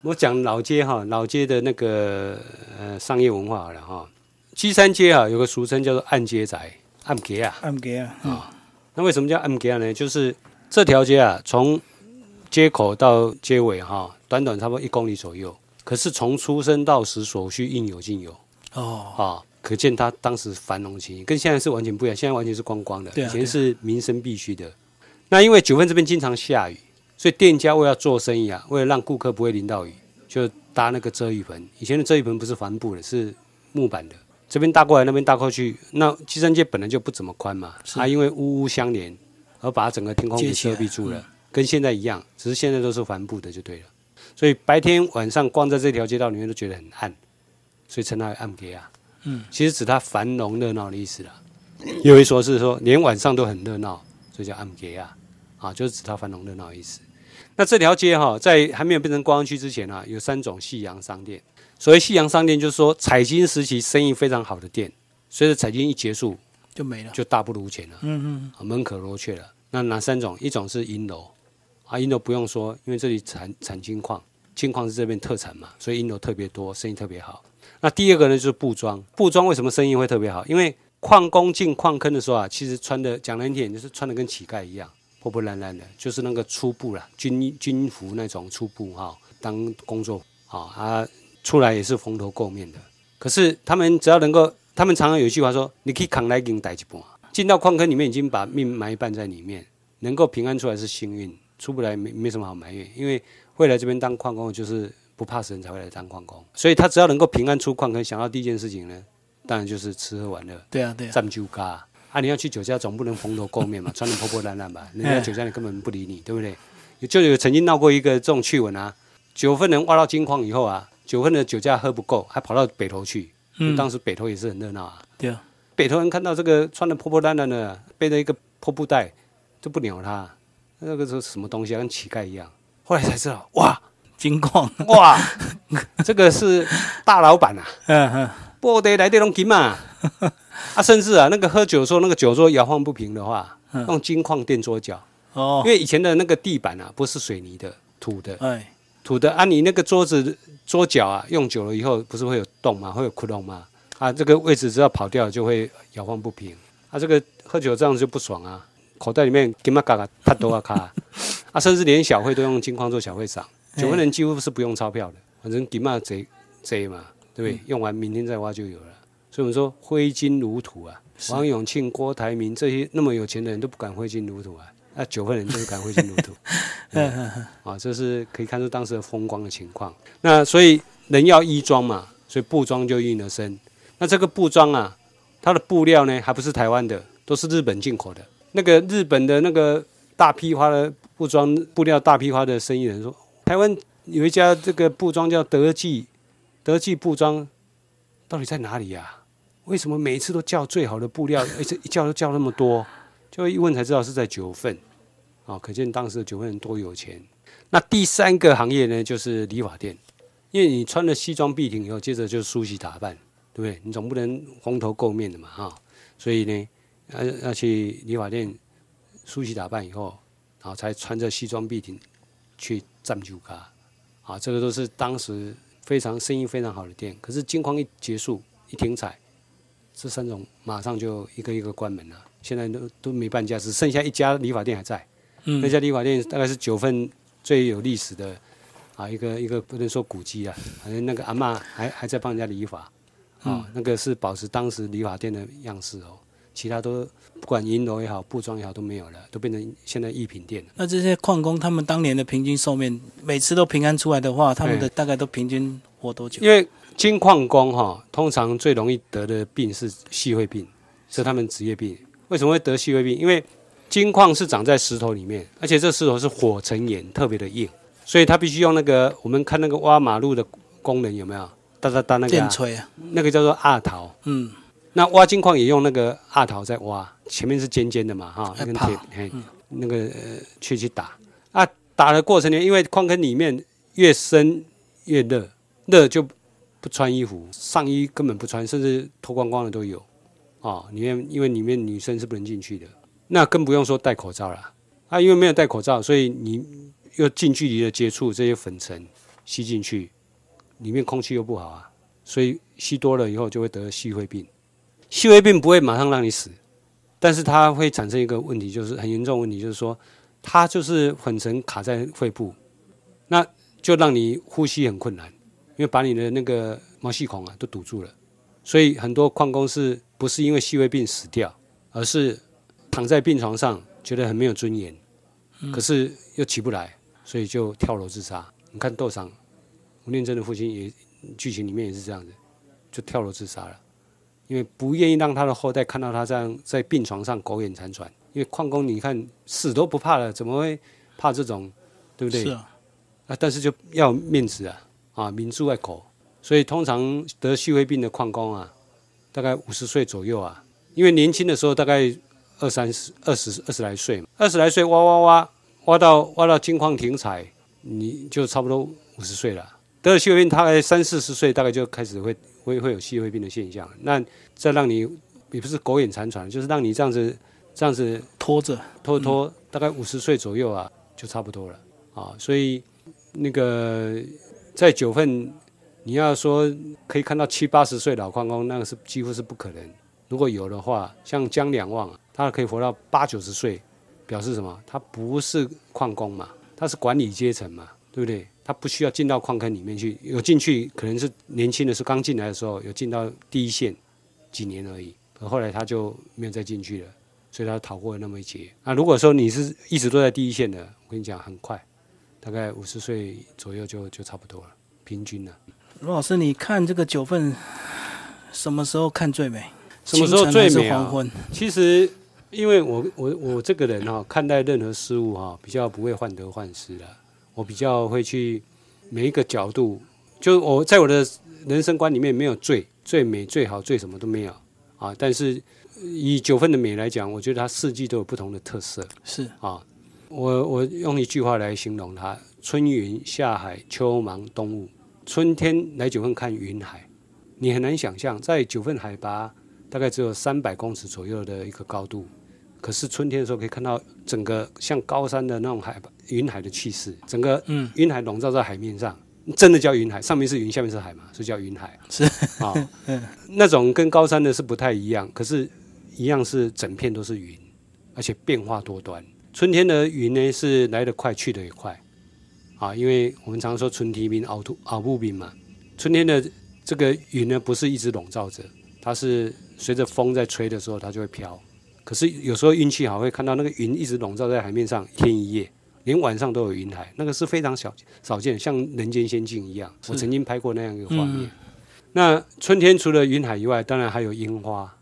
我讲老街哈，老街的那个呃商业文化好了哈。基山街啊，有个俗称叫做暗街仔、暗街啊。暗给啊，嗯那为什么叫暗街呢？就是这条街啊，从街口到街尾哈，短短差不多一公里左右。可是从出生到死，所需应有尽有哦，啊，可见它当时繁荣情形，跟现在是完全不一样。现在完全是观光的，以前是民生必须的。那因为九份这边经常下雨，所以店家为了做生意啊，为了让顾客不会淋到雨，就搭那个遮雨棚。以前的遮雨棚不是帆布的，是木板的，这边搭过来，那边搭过去。那基山街本来就不怎么宽嘛，它啊，因为屋屋相连，而把整个天空给遮蔽住了，跟现在一样，只是现在都是帆布的就对了。所以白天晚上逛在这条街道里面都觉得很暗，所以称它为暗街啊。嗯，其实指它繁荣热闹的意思啦。有一说是说连晚上都很热闹，所以叫暗街啊，啊，就是指它繁荣热闹的意思。那这条街哈、在还没有变成观光区之前啊，有三种夕阳商店。所谓夕阳商店，就是说采金时期生意非常好的店，随着采金一结束，就没了。就大不如前了。嗯嗯，啊，门可罗雀了。那哪三种？一种是银楼，啊，银楼不用说，因为这里产产金矿，金矿是这边特产嘛，所以银楼特别多，生意特别好。那第二个呢，就是布庄。布庄为什么生意会特别好？因为矿工进矿坑的时候啊，其实穿的讲难听点，就是穿的跟乞丐一样，破破烂烂的，就是那个粗布啦，军军服那种粗布哈、当工作啊啊，出来也是蓬头垢面的。可是他们只要能够，他们常常有一句话说：“你可以扛来给你逮一半。”进到矿坑里面，已经把命埋一半在里面，能够平安出来是幸运出不来没没什么好埋怨，因为会来这边当矿工就是不怕死人才会来当矿工，所以他只要能够平安出矿坑，想到第一件事情呢，当然就是吃喝玩乐，对啊，对啊，占酒咖啊！你要去酒家，总不能蓬头垢面嘛，穿的破破烂烂吧？人家酒家里根本不理你，对不对？就有曾经闹过一个这种趣闻啊，九份人挖到金矿以后啊，九份的酒驾喝不够，还跑到北头去。嗯，当时北头也是很热闹啊。对啊，北头人看到这个穿的破破烂烂的，背着一个破布袋，都不鸟他。那个是什么东西啊？跟乞丐一样。后来才知道，哇，金矿，哇，这个是大老板啊。嗯 嗯，不得来这种金嘛。啊，甚至啊，那个喝酒的时候，那个酒桌摇晃不平的话，用金矿垫桌脚。哦，因为以前的那个地板啊，不是水泥的，土的。哎，土的啊，你那个桌子桌脚啊，用久了以后，不是会有洞吗？会有窟窿吗？啊，这个位置只要跑掉，就会摇晃不平。啊，这个喝酒这样子就不爽啊，口袋里面金嘛嘎嘎太多啊卡。啊，甚至连小费都用金矿做小费赏。九份人几乎是不用钞票的，反正金嘛贼贼嘛，对不对？用完明天再挖就有了。所以我们说挥金如土啊，王永庆、郭台铭这些那么有钱的人都不敢挥金如土啊。那九份人就是敢挥金如土，啊，这是可以看出当时的风光的情况。那所以人要衣装嘛，所以布装就应而生。那这个布装啊，它的布料呢，还不是台湾的，都是日本进口的。那个日本的那个大批发的布装布料大批发的生意人说，台湾有一家这个布装叫德记，德记布装到底在哪里呀？为什么每一次都叫最好的布料，而且一叫都叫那么多？就一问才知道是在九份，啊，可见当时的九份人多有钱。那第三个行业呢，就是理发店，因为你穿了西装笔挺以后，接着就梳洗打扮，对不对？你总不能蓬头垢面的嘛，哈。所以呢，要要去理发店梳洗打扮以后，然后才穿着西装笔挺去站酒咖，啊，这个都是当时非常生意非常好的店。可是金矿一结束一停采，这三种马上就一个一个关门了。现在都都没半家，只剩下一家理发店还在。嗯，那家理发店大概是九份最有历史的啊，一个一个不能说古迹啊，反正那个阿妈还还在帮人家理发啊，那个是保持当时理发店的样式哦。其他都不管银楼也好，布庄也好都没有了，都变成现在艺品店了。那这些矿工他们当年的平均寿命，每次都平安出来的话，他们的大概都平均活多久？因为金矿工哈，通常最容易得的病是细肺病，是他们职业病。为什么会得细肺病？因为金矿是长在石头里面，而且这石头是火成岩，特别的硬，所以它必须用那个我们看那个挖马路的工人有没有？哒哒哒那个电锤啊，那个叫做二桃。嗯，那挖金矿也用那个二桃在挖，前面是尖尖的嘛，哈，那根铁，嘿，那个去去打啊，打的过程里，因为矿坑里面越深越热，热就不穿衣服，上衣根本不穿，甚至脱光光的都有。哦，里面因为里面女生是不能进去的，那更不用说戴口罩了。啊，因为没有戴口罩，所以你又近距离的接触这些粉尘吸进去，里面空气又不好啊，所以吸多了以后就会得细肺病。细肺病不会马上让你死，但是它会产生一个问题，就是很严重问题，就是说它就是粉尘卡在肺部，那就让你呼吸很困难，因为把你的那个毛细孔啊都堵住了。所以很多矿工是不是因为细微病死掉，而是躺在病床上觉得很没有尊严，可是又起不来，所以就跳楼自杀。你看窦尚吴念真的父亲也剧情里面也是这样子，就跳楼自杀了，因为不愿意让他的后代看到他这样在病床上苟延残喘。因为矿工你看死都不怕了，怎么会怕这种，对不对？是啊，啊，但是就要面子啊，啊，民住在口。所以通常得细肺病的矿工啊，大概五十岁左右啊，因为年轻的时候大概二三十、二十二十来岁嘛，二十来岁挖挖挖挖到挖到金矿停采，你就差不多五十岁了。得了细肺病，大概三四十岁大概就开始会会会有细肺病的现象。那再让你也不是苟延残喘，就是让你这样子这样子拖着拖拖，大概五十岁左右啊，就差不多了啊。所以那个在九份。你要说可以看到七八十岁老矿工，那个是几乎是不可能。如果有的话，像江两旺，他可以活到八九十岁，表示什么？他不是矿工嘛，他是管理阶层嘛，对不对？他不需要进到矿坑里面去，有进去可能是年轻的时候刚进来的时候有进到第一线几年而已，后来他就没有再进去了。所以他逃过了那么一劫。那如果说你是一直都在第一线的，我跟你讲，很快，大概五十岁左右就就差不多了，平均了。罗老师，你看这个九份什么时候看最美？什么时候最美啊黄昏？其实，因为我我我这个人哈、看待任何事物哈、比较不会患得患失的。我比较会去每一个角度，就我在我的人生观里面没有最最美最好最什么都没有啊。但是以九份的美来讲，我觉得它四季都有不同的特色是啊。我我用一句话来形容它：春云夏海，秋芒冬雾。春天来九份看云海，你很难想象，在九份海拔大概只有三百公尺左右的一个高度，可是春天的时候可以看到整个像高山的那种海拔云海的气势，整个嗯。云海笼罩在海面上，真的叫云海，上面是云，下面是海嘛，所以叫云海。是。啊，那种跟高山的是不太一样，可是一样是整片都是云，而且变化多端。春天的云呢是来得快，去得也快啊，因为我们常说春天冰，凹凸凹不冰嘛。春天的这个云呢，不是一直笼罩着，它是随着风在吹的时候，它就会飘。可是有时候运气好，会看到那个云一直笼罩在海面上，一天一夜，连晚上都有云海，那个是非常少少见，像人间仙境一样。我曾经拍过那样一个画面。嗯那春天除了云海以外，当然还有樱花。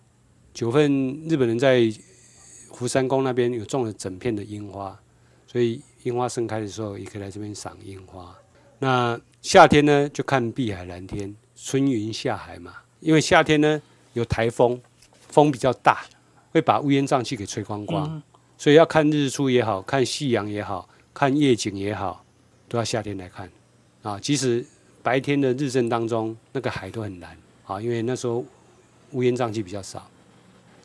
九份日本人在福山宫那边有种了整片的樱花，所以樱花盛开的时候，也可以来这边赏樱花。那夏天呢，就看碧海蓝天，春云下海嘛。因为夏天呢有台风，风比较大，会把乌烟瘴气给吹光光，所以要看日出也好看夕阳也好看夜景也好，都要夏天来看啊。即使白天的日正当中，那个海都很蓝啊，因为那时候乌烟瘴气比较少。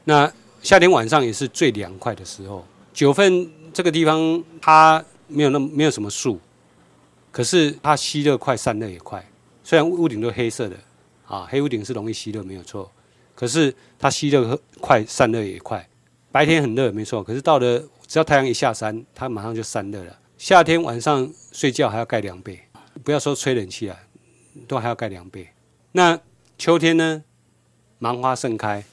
那夏天晚上也是最凉快的时候。九份这个地方它没有那么没有什么树，可是它吸热快，散热也快。虽然屋顶都黑色的啊，黑屋顶是容易吸热没有错，可是它吸热快，散热也快。白天很热没错，可是到了只要太阳一下山，它马上就散热了。夏天晚上睡觉还要盖凉被，不要说吹冷气啊，都还要盖凉被。那秋天呢，芒花盛开，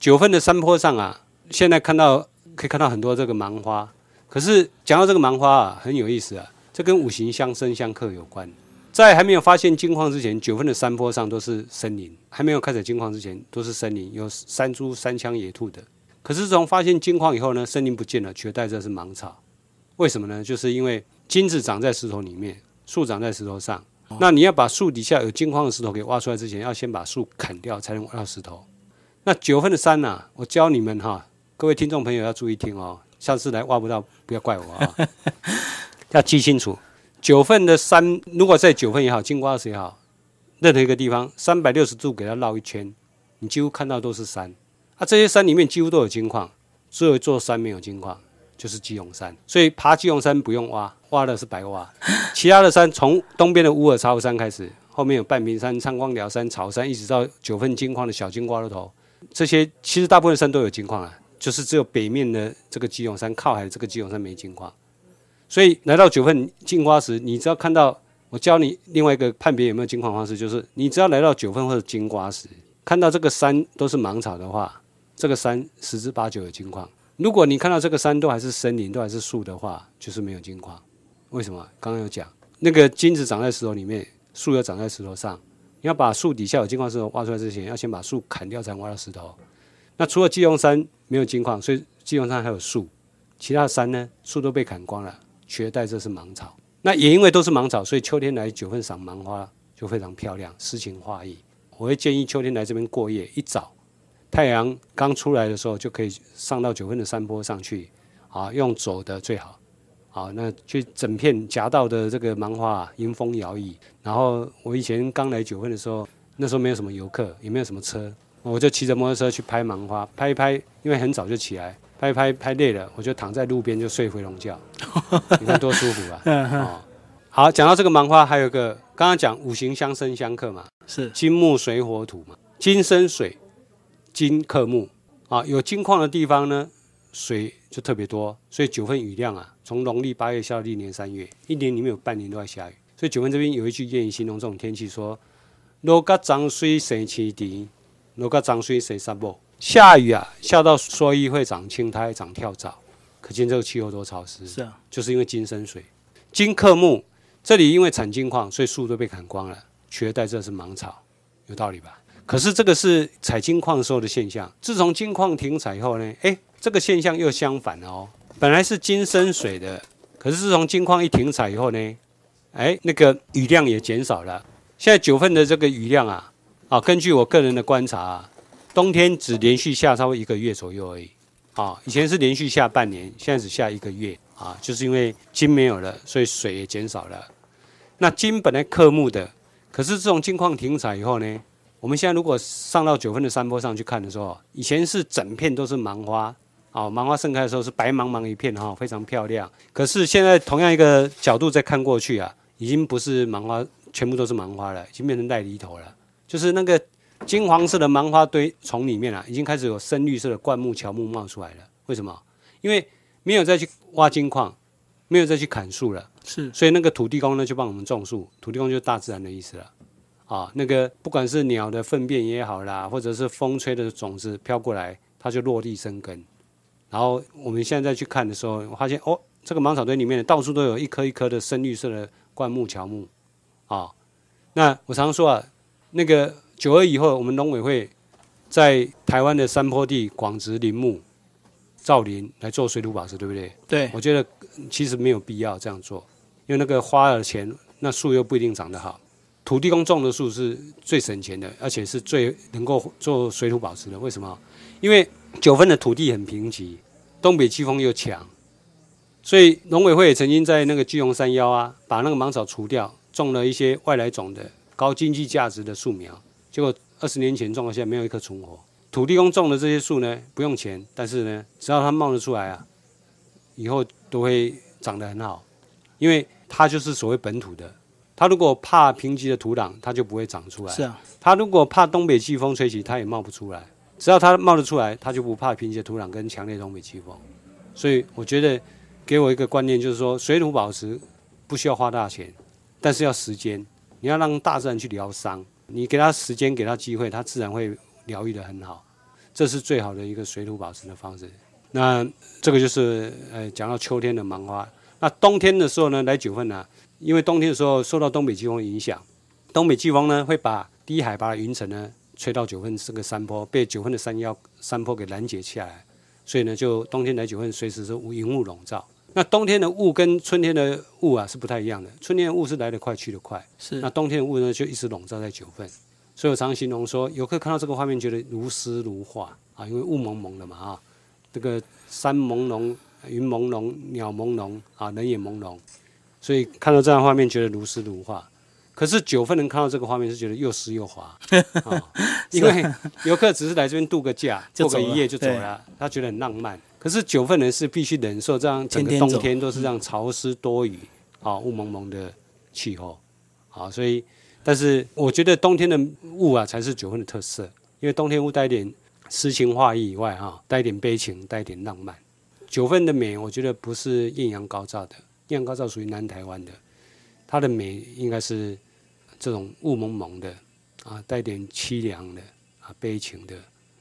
九份的山坡上啊，现在看到可以看到很多这个芒花。可是讲到这个芒花啊，很有意思啊，这跟五行相生相克有关。在还没有发现金矿之前，九分的山坡上都是森林；还没有开采金矿之前，都是森林，有山猪、山枪、野兔的。可是从发现金矿以后呢，森林不见了，取而代之是芒草。为什么呢？就是因为金子长在石头里面，树长在石头上。那你要把树底下有金矿的石头给挖出来之前，要先把树砍掉，才能挖到石头。那九分的山呐、我教你们哈，各位听众朋友要注意听哦，下次来挖不到不要怪我啊，要记清楚。九份的山，如果在九份也好，金瓜石也好，任何一个地方，三百六十度给它绕一圈，你几乎看到都是山。啊，这些山里面几乎都有金矿，只有一座山没有金矿，就是基隆山。所以爬基隆山不用挖，挖的是白挖。其他的山从东边的乌尔察湖山开始，后面有半屏山、昌光寮山、草山，一直到九份金矿的小金瓜头头，这些其实大部分山都有金矿啊，就是只有北面的这个基隆山靠海这个基隆山没金矿。所以来到九份金瓜石，你只要看到我教你另外一个判别有没有金矿方式，就是你只要来到九份或者金瓜石，看到这个山都是芒草的话，这个山十之八九有金矿。如果你看到这个山都还是森林，都还是树的话，就是没有金矿。为什么？刚刚有讲，那个金子长在石头里面，树又长在石头上。你要把树底下有金矿石头挖出来之前，要先把树砍掉，才能挖到石头。那除了基隆山没有金矿，所以基隆山还有树，其他山呢，树都被砍光了，取而代之是芒草。那也因为都是芒草，所以秋天来九份赏芒花就非常漂亮，诗情画意。我会建议秋天来这边过夜，一早太阳刚出来的时候就可以上到九份的山坡上去，啊，用走的最好。好，那去整片夹道的这个芒花、迎风摇曳。然后我以前刚来九份的时候，那时候没有什么游客，也没有什么车，我就骑着摩托车去拍芒花，拍一拍，因为很早就起来，拍一拍拍累了，我就躺在路边就睡回笼觉，你看多舒服啊！哦，好，讲到这个芒花，还有一个刚刚讲五行相生相克嘛，是。金木水火土嘛，金生水，金克木。啊，有金矿的地方呢，水就特别多，所以九份雨量啊，从农历八月下到历年三月，一年里面有半年都在下雨。所以九份这边有一句谚语形容这种天气说：“落甲涨水生青田，落甲涨水生沙漠。”下雨啊，下到蓑衣会长青苔、长跳蚤，可见这个气候多潮湿。是啊，就是因为金生水，金克木，这里因为产金矿，所以树都被砍光了，取而代之的是芒草，有道理吧？可是这个是采金矿时候的现象，自从金矿停采以后呢，哎，这个现象又相反了哦。本来是金生水的，可是自从金矿一停采以后呢，哎，那个雨量也减少了。现在九份的这个雨量啊，啊，根据我个人的观察啊，冬天只连续下稍微一个月左右而已。啊，以前是连续下半年，现在只下一个月啊，就是因为金没有了，所以水也减少了。那金本来克木的，可是这种金矿停采以后呢，我们现在如果上到九分的山坡上去看的时候，以前是整片都是芒花，啊，芒花盛开的时候是白茫茫一片哈，非常漂亮。可是现在同样一个角度再看过去啊，已经不是芒花，全部都是芒花了，已经变成带梨头了，就是那个。金黄色的芒花堆丛里面啊，已经开始有深绿色的灌木、乔木冒出来了。为什么？因为没有再去挖金矿，没有再去砍树了。是，所以那个土地公呢，就帮我们种树。土地公就是大自然的意思了。啊，那个不管是鸟的粪便也好啦，或者是风吹的种子飘过来，它就落地生根。然后我们现在再去看的时候，发现哦，这个芒草堆里面到处都有一颗一颗的深绿色的灌木、乔木。啊，那我常说啊，那个。九二以后，我们农委会在台湾的山坡地广植林木、造林来做水土保持，对不对？对，我觉得其实没有必要这样做，因为那个花了钱，那树又不一定长得好。土地公种的树是最省钱的，而且是最能够做水土保持的。为什么？因为九份的土地很贫瘠，东北季风又强，所以农委会也曾经在那个巨龙山腰啊，把那个芒草除掉，种了一些外来种的高经济价值的树苗。结果二十年前种到现在没有一棵存活。土地公种的这些树呢，不用钱，但是呢，只要它冒得出来啊，以后都会长得很好，因为它就是所谓本土的。它如果怕贫瘠的土壤，它就不会长出来。是啊。它如果怕东北季风吹起，它也冒不出来。只要它冒得出来，它就不怕贫瘠的土壤跟强烈东北季风。所以我觉得给我一个观念，就是说水土保持不需要花大钱，但是要时间。你要让大自然去疗伤。你给他时间，给他机会，他自然会疗愈的很好，这是最好的一个水土保持的方式。那这个就是呃，讲到秋天的芒花。那冬天的时候呢，来九份呢，因为冬天的时候受到东北季风影响，东北季风呢会把低海拔的云层呢吹到九份这个山坡，被九份的山腰山坡给拦截下来，所以呢，就冬天来九份随时是云雾笼罩。那冬天的雾跟春天的雾啊是不太一样的。春天的雾是来得快去得快，是。那冬天的雾呢就一直笼罩在九份，所以我常常形容说，游客看到这个画面觉得如诗如画啊，因为雾蒙蒙的嘛啊，这个山朦胧、云朦胧、鸟朦胧啊，人也朦胧，所以看到这样画面觉得如诗如画。可是九份人看到这个画面是觉得又湿又滑啊，因为游客只是来这边度个假，过个一夜就走了，他觉得很浪漫。可是九份人是必须忍受这样整个冬天都是这样潮湿多雨啊雾蒙蒙的气候啊，所以但是我觉得冬天的雾啊才是九份的特色，因为冬天雾带一点诗情画意以外哈，带一点悲情，带一点浪漫。九份的美，我觉得不是艳阳高照的，艳阳高照属于南台湾的，它的美应该是这种雾蒙蒙的啊，带点凄凉的啊悲情的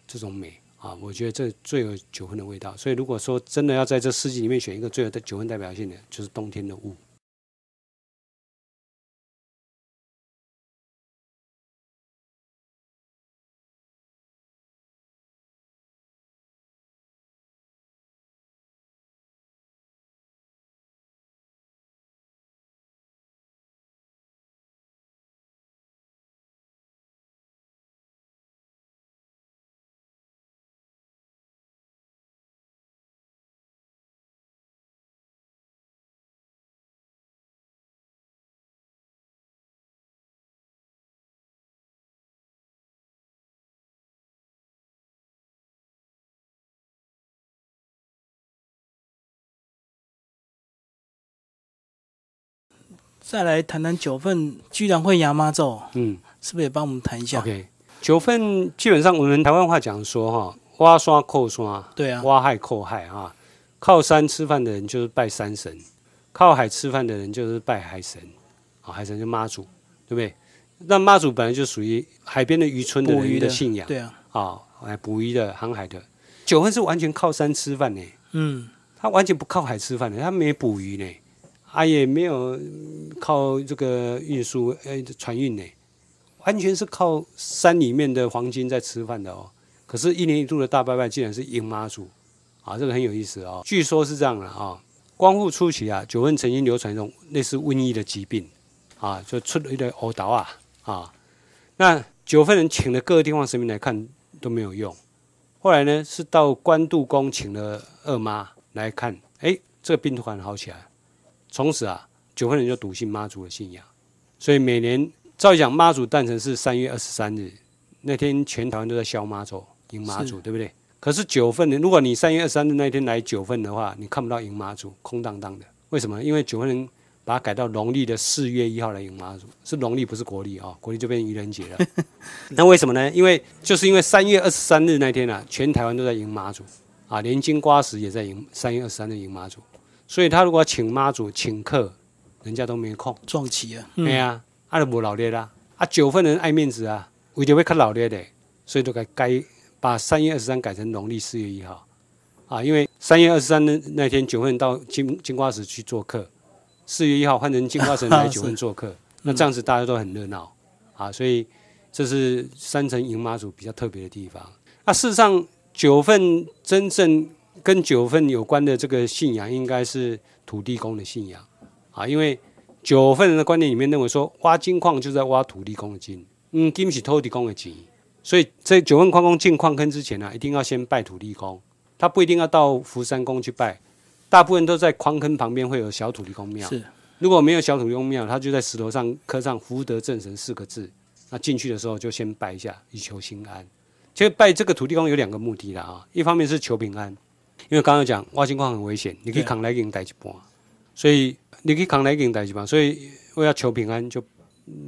这种美。啊，我觉得这最有九分的味道。所以如果说真的要在这四季里面选一个最有的九分代表性的，就是冬天的雾。再来谈谈九份居然会牙妈咒，嗯，是不是也帮我们谈一下？OK，九份基本上我们台湾话讲说哈，挖刷扣刷，对啊，挖害扣害啊，靠山吃饭的人就是拜山神，靠海吃饭的人就是拜海神，啊，海神就妈祖，对不对？那妈祖本来就属于海边的渔村的人的信仰，对啊，啊，哎，捕鱼的、航海的。九份是完全靠山吃饭呢，嗯，他完全不靠海吃饭的，他没捕鱼呢，啊，也没有靠这个运输，呃，船运呢，完全是靠山里面的黄金在吃饭的哦。可是，一年一度的大拜拜竟然是迎妈祖，啊，这个很有意思哦。据说是这样的啊，光复初期啊，九份曾经流传一种类似瘟疫的疾病，啊，就出了一个呕倒啊，啊，那九份人请了各个地方神明来看都没有用。后来呢，是到关渡宫请了二妈来看，哎，这个病突然好起来。从此啊，九份人就笃信妈祖的信仰，所以每年照讲妈祖诞辰是三月二十三日，那天全台湾都在消妈祖、迎妈祖，对不对？可是九份人，如果你三月二十三日那天来九份的话，你看不到迎妈祖，空荡荡的。为什么？因为九份人。把它改到农历的四月一号来迎妈祖，是农历不是国历啊，国历就变愚人节了。那为什么呢？因为就是因为三月二十三日那天啊，全台湾都在迎妈祖啊，连金瓜石也在迎三月二十三日迎妈祖，所以他如果请妈祖请客，人家都没空，撞齐啊。对啊，阿都无老烈啦，啊九份人爱面子啊，为着会看老烈的，所以都该该把三月二十三改成农历四月一号。啊，因为三月二十三的那天九份人到金金瓜石去做客。四月一号换成金瓜石来 九份做客，那这样子大家都很热闹。啊，所以这是三层迎妈祖比较特别的地方。那事实上，九份真正跟九份有关的这个信仰，应该是土地公的信仰啊，因为九份人的观念里面认为说，挖金矿就在挖土地公的金，嗯，金是土地公的金，所以在九份矿工进矿坑之前呢，一定要先拜土地公，他不一定要到福山宫去拜。大部分都在矿坑旁边会有小土地公庙。是，如果没有小土地公庙，他就在石头上刻上“福德正神”四个字。那进去的时候就先拜一下，以求心安。其实拜这个土地公有两个目的啦啊，一方面是求平安，因为刚刚讲挖金矿很危险，你可以扛来给你带一半，所以你可以扛来给你带一半，所以为了求平安就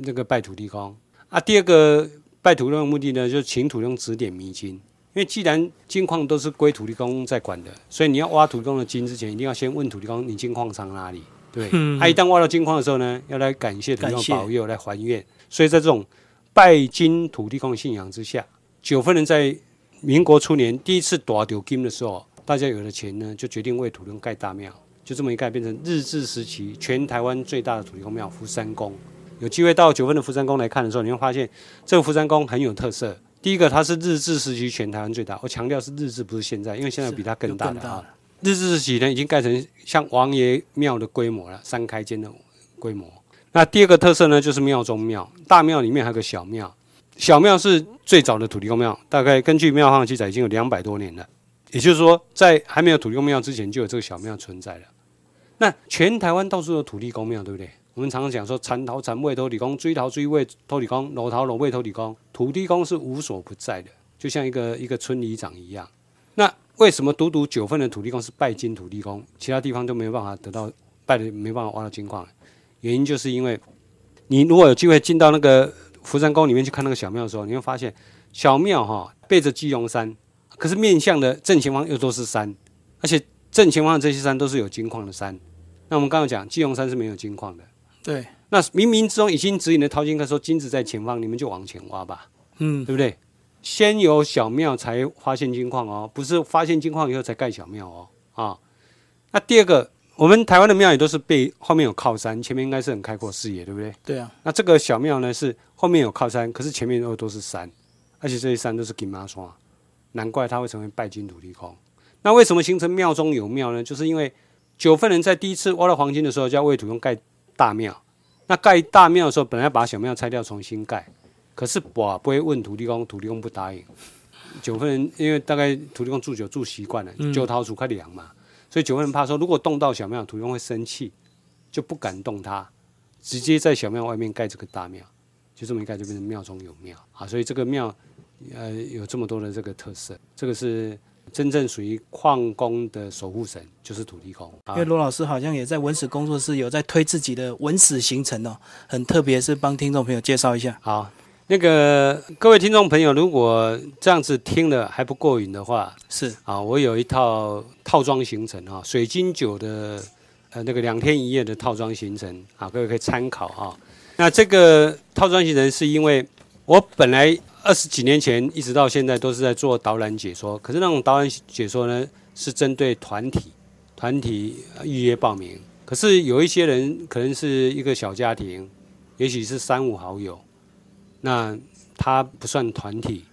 那个拜土地公啊。第二个拜土地公的目的呢，就是请土地公指点迷津。因为既然金矿都是归土地公在管的，所以你要挖土地公的金之前，一定要先问土地公你金矿藏哪里。对，他一旦挖到金矿的时候呢，要来感谢土地公保佑，来还愿。所以在这种拜金土地公信仰之下，九份人在民国初年第一次夺丢金的时候，大家有了钱呢，就决定为土地公盖大庙，就这么一盖，变成日治时期全台湾最大的土地公庙福山宫。有机会到九份的福山宫来看的时候，你会发现这个福山宫很有特色。第一个，它是日治时期全台湾最大。我强调是日治，不是现在，因为现在比它更大的啊。日治时期呢，已经盖成像王爷庙的规模了，三开间的规模。那第二个特色呢，就是庙中庙，大庙里面还有个小庙。小庙是最早的土地公庙，大概根据庙方记载，已经有两百多年了。也就是说，在还没有土地公庙之前，就有这个小庙存在了。那全台湾到处有土地公庙，对不对？我们常常讲说，蚕桃蚕位土地公，追桃追位土地公，裸桃裸位土地公。土地公是无所不在的，就像一个一个村里长一样。那为什么独独九份的土地公是拜金土地公，其他地方都没有办法得到拜的，没办法挖到金矿？原因就是因为，你如果有机会进到那个福山宫里面去看那个小庙的时候，你会发现小庙哈背着基隆山，可是面向的正前方又都是山，而且正前方的这些山都是有金矿的山。那我们刚刚讲基隆山是没有金矿的。对，那冥冥之中已经指引了淘金客说金子在前方，你们就往前挖吧，嗯，对不对？先有小庙才发现金矿哦，不是发现金矿以后才盖小庙哦，啊。那第二个，我们台湾的庙也都是背后面有靠山，前面应该是很开阔视野，对不对？对啊。那这个小庙呢是后面有靠山，可是前面又都是山，而且这些山都是金妈山，难怪他会成为拜金土地公。那为什么形成庙中有庙呢？就是因为九份人在第一次挖到黄金的时候，就要为土地公盖。大庙，那盖大庙的时候，本来把小庙拆掉重新盖，可是我不会问土地公，土地公不答应。九份人因为大概土地公住久住习惯了，就掏出开凉嘛，所以九份人怕说如果动到小庙，土地公会生气，就不敢动它，直接在小庙外面盖这个大庙，就这么一盖就变成庙中有庙啊，所以这个庙呃有这么多的这个特色，这个是。真正属于矿工的守护神就是土地公。因为罗老师好像也在文史工作室有在推自己的文史行程哦，很特别，是帮听众朋友介绍一下。好，那个各位听众朋友，如果这样子听了还不过瘾的话，是啊，我有一套套装行程啊，水晶酒的呃那个两天一夜的套装行程啊，各位可以参考啊。那这个套装行程是因为我本来二十几年前一直到现在都是在做导览解说，可是那种导览解说呢，是针对团体，团体预约报名。可是有一些人可能是一个小家庭，也许是三五好友，那他不算团体，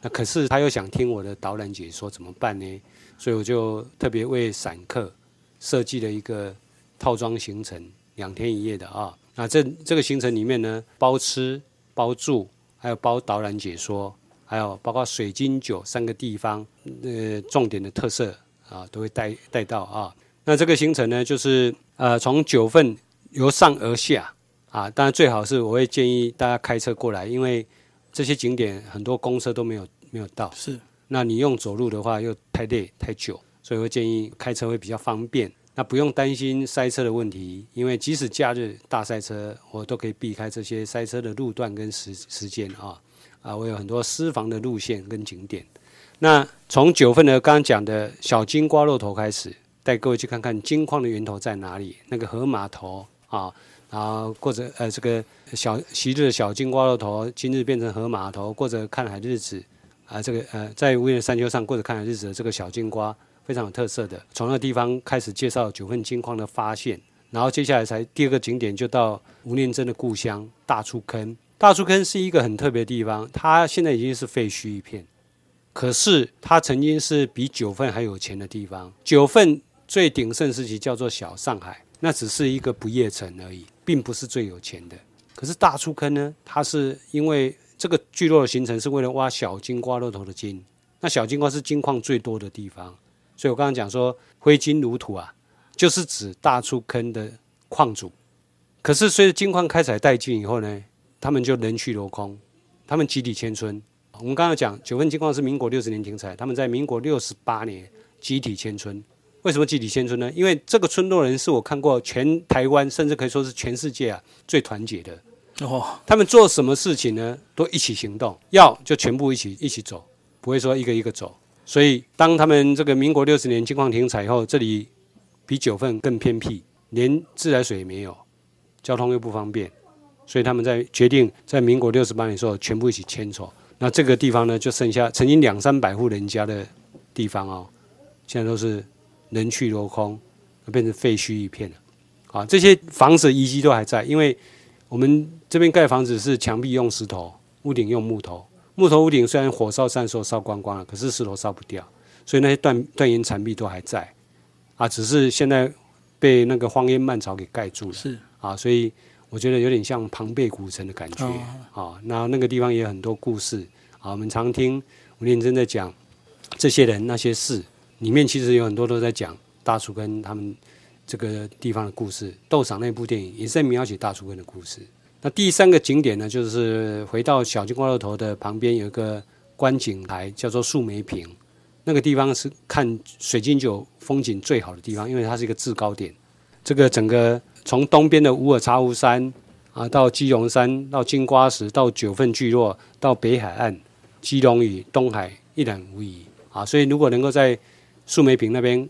那可是他又想听我的导览解说，怎么办呢？所以我就特别为散客设计了一个套装行程，两天一夜的啊。那这这个行程里面呢，包吃包住。还有包导览解说，还有包括水晶酒三个地方，呃，重点的特色啊，都会带带到啊。那这个行程呢，就是呃，从九份由上而下啊，当然最好是我会建议大家开车过来，因为这些景点很多公车都没有没有到。是，那你用走路的话又太累太久，所以会建议开车会比较方便。那不用担心塞车的问题，因为即使假日大塞车，我都可以避开这些塞车的路段跟时时间啊啊！我有很多私房的路线跟景点。那从九份的刚刚讲的小金瓜肉头开始，带各位去看看金矿的源头在哪里，那个河码头啊，然后或者呃这个小昔日的小金瓜肉头，今日变成河码头，过着看海日子啊，这个呃在无言山丘上过着看海日子的这个小金瓜。非常有特色的，从那个地方开始介绍九份金矿的发现，然后接下来才第二个景点就到吴念真的故乡大出坑。大出坑是一个很特别的地方，它现在已经是废墟一片，可是它曾经是比九份还有钱的地方。九份最鼎盛时期叫做小上海，那只是一个不夜城而已，并不是最有钱的。可是大出坑呢，它是因为这个聚落的形成是为了挖小金瓜肉头的金，那小金瓜是金矿最多的地方。所以我刚刚讲说挥金如土啊，就是指大出坑的矿主。可是随着金矿开采殆尽以后呢，他们就人去楼空，他们集体迁村。我们刚刚讲九份金矿是民国六十年停采，他们在民国六十八年集体迁村。为什么集体迁村呢？因为这个村落人是我看过全台湾，甚至可以说是全世界啊最团结的。哦，他们做什么事情呢？都一起行动，要就全部一起一起走，不会说一个一个走。所以，当他们这个民国六十年金矿停采后，这里比九份更偏僻，连自来水也没有，交通又不方便，所以他们在决定在民国六十八年时候全部一起迁走。那这个地方呢，就剩下曾经两三百户人家的地方哦，现在都是人去楼空，变成废墟一片了。啊，这些房子遗迹都还在，因为我们这边盖房子是墙壁用石头，屋顶用木头。木头屋顶虽然火烧山时候烧光光了，可是石头烧不掉，所以那些断断岩残壁都还在，啊，只是现在被那个荒烟蔓草给盖住了。是啊，所以我觉得有点像庞贝古城的感觉啊。那那个地方也有很多故事啊，我们常听吴念真在讲这些人那些事，里面其实有很多都在讲大楚跟他们这个地方的故事。斗赏那部电影也是在描写大楚跟的故事。那第三个景点呢，就是回到小金瓜肉头的旁边有一个观景台，叫做树梅坪。那个地方是看水晶酒风景最好的地方，因为它是一个制高点。这个整个从东边的乌尔察乌山啊，到基隆山，到金瓜石，到九份聚落，到北海岸，基隆屿、东海一览无遗啊。所以如果能够在树梅坪那边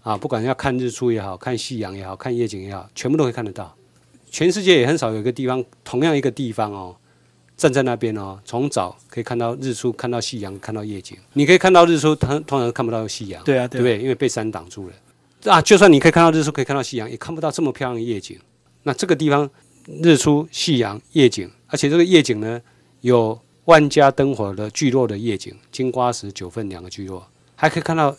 啊，不管要看日出也好看夕阳也好看夜景也好，全部都会看得到。全世界也很少有一个地方，同样一个地方哦，站在那边哦，从早可以看到日出，看到夕阳，看到夜景。你可以看到日出，通通常看不到夕阳。对啊，对不对？因为被山挡住了。啊，就算你可以看到日出，可以看到夕阳，也看不到这么漂亮的夜景。那这个地方日出、夕阳、夜景，而且这个夜景呢，有万家灯火的聚落的夜景，金瓜石、九份两个聚落，还可以看到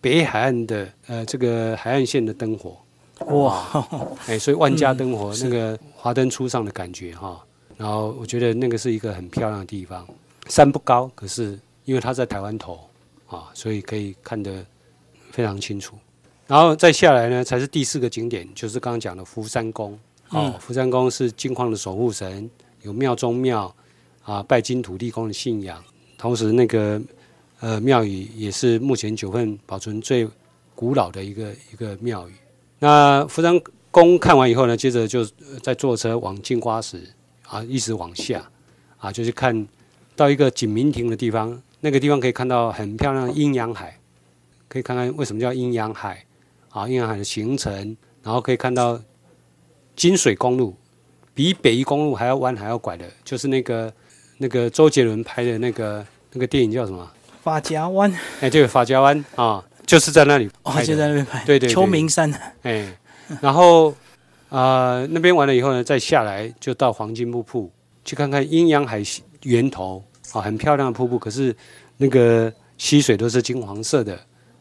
北海岸的呃这个海岸线的灯火。哇，哎，所以万家灯火那个华灯初上的感觉哈，然后我觉得那个是一个很漂亮的地方，山不高，可是因为它在台湾头啊，所以可以看得非常清楚。然后再下来呢，才是第四个景点，就是刚刚讲的福山宫。哦，福山宫是金矿的守护神，有庙中庙啊，拜金土地公的信仰。同时，那个呃庙宇也是目前九份保存最古老的一个一个庙宇。那福山宫看完以后呢，接着就再坐车往镜花石啊，一直往下啊，就是看到一个景明亭的地方。那个地方可以看到很漂亮的阴阳海，可以看看为什么叫阴阳海啊，阴阳海的形成。然后可以看到金水公路，比北宜公路还要弯还要拐的，就是那个那个周杰伦拍的那个那个电影叫什么？法家湾哎，这个法家湾啊，就是在那里哦。就在那边拍。对对对秋名山哎，然后啊、呃那边完了以后呢，再下来就到黄金瀑布去看看阴阳海源头啊，很漂亮的瀑布，可是那个溪水都是金黄色的。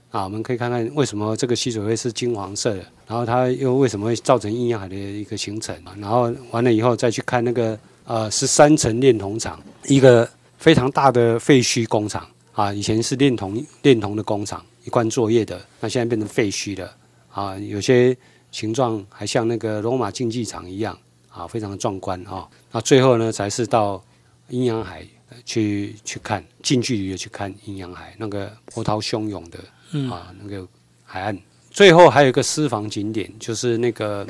啊，我们可以看看为什么这个溪水会是金黄色的，然后它又为什么会造成阴阳海的一个形成啊，然后完了以后再去看那个呃十三层炼铜厂，一个非常大的废墟工厂。啊，以前是炼铜炼铜的工厂，一贯作业的，那现在变成废墟了啊，有些形状还像那个罗马竞技场一样啊，非常的壮观啊。那最后呢，才是到阴阳海呃去去看，近距离的去看阴阳海那个波涛汹涌的嗯啊那个海岸。最后还有一个私房景点，就是那个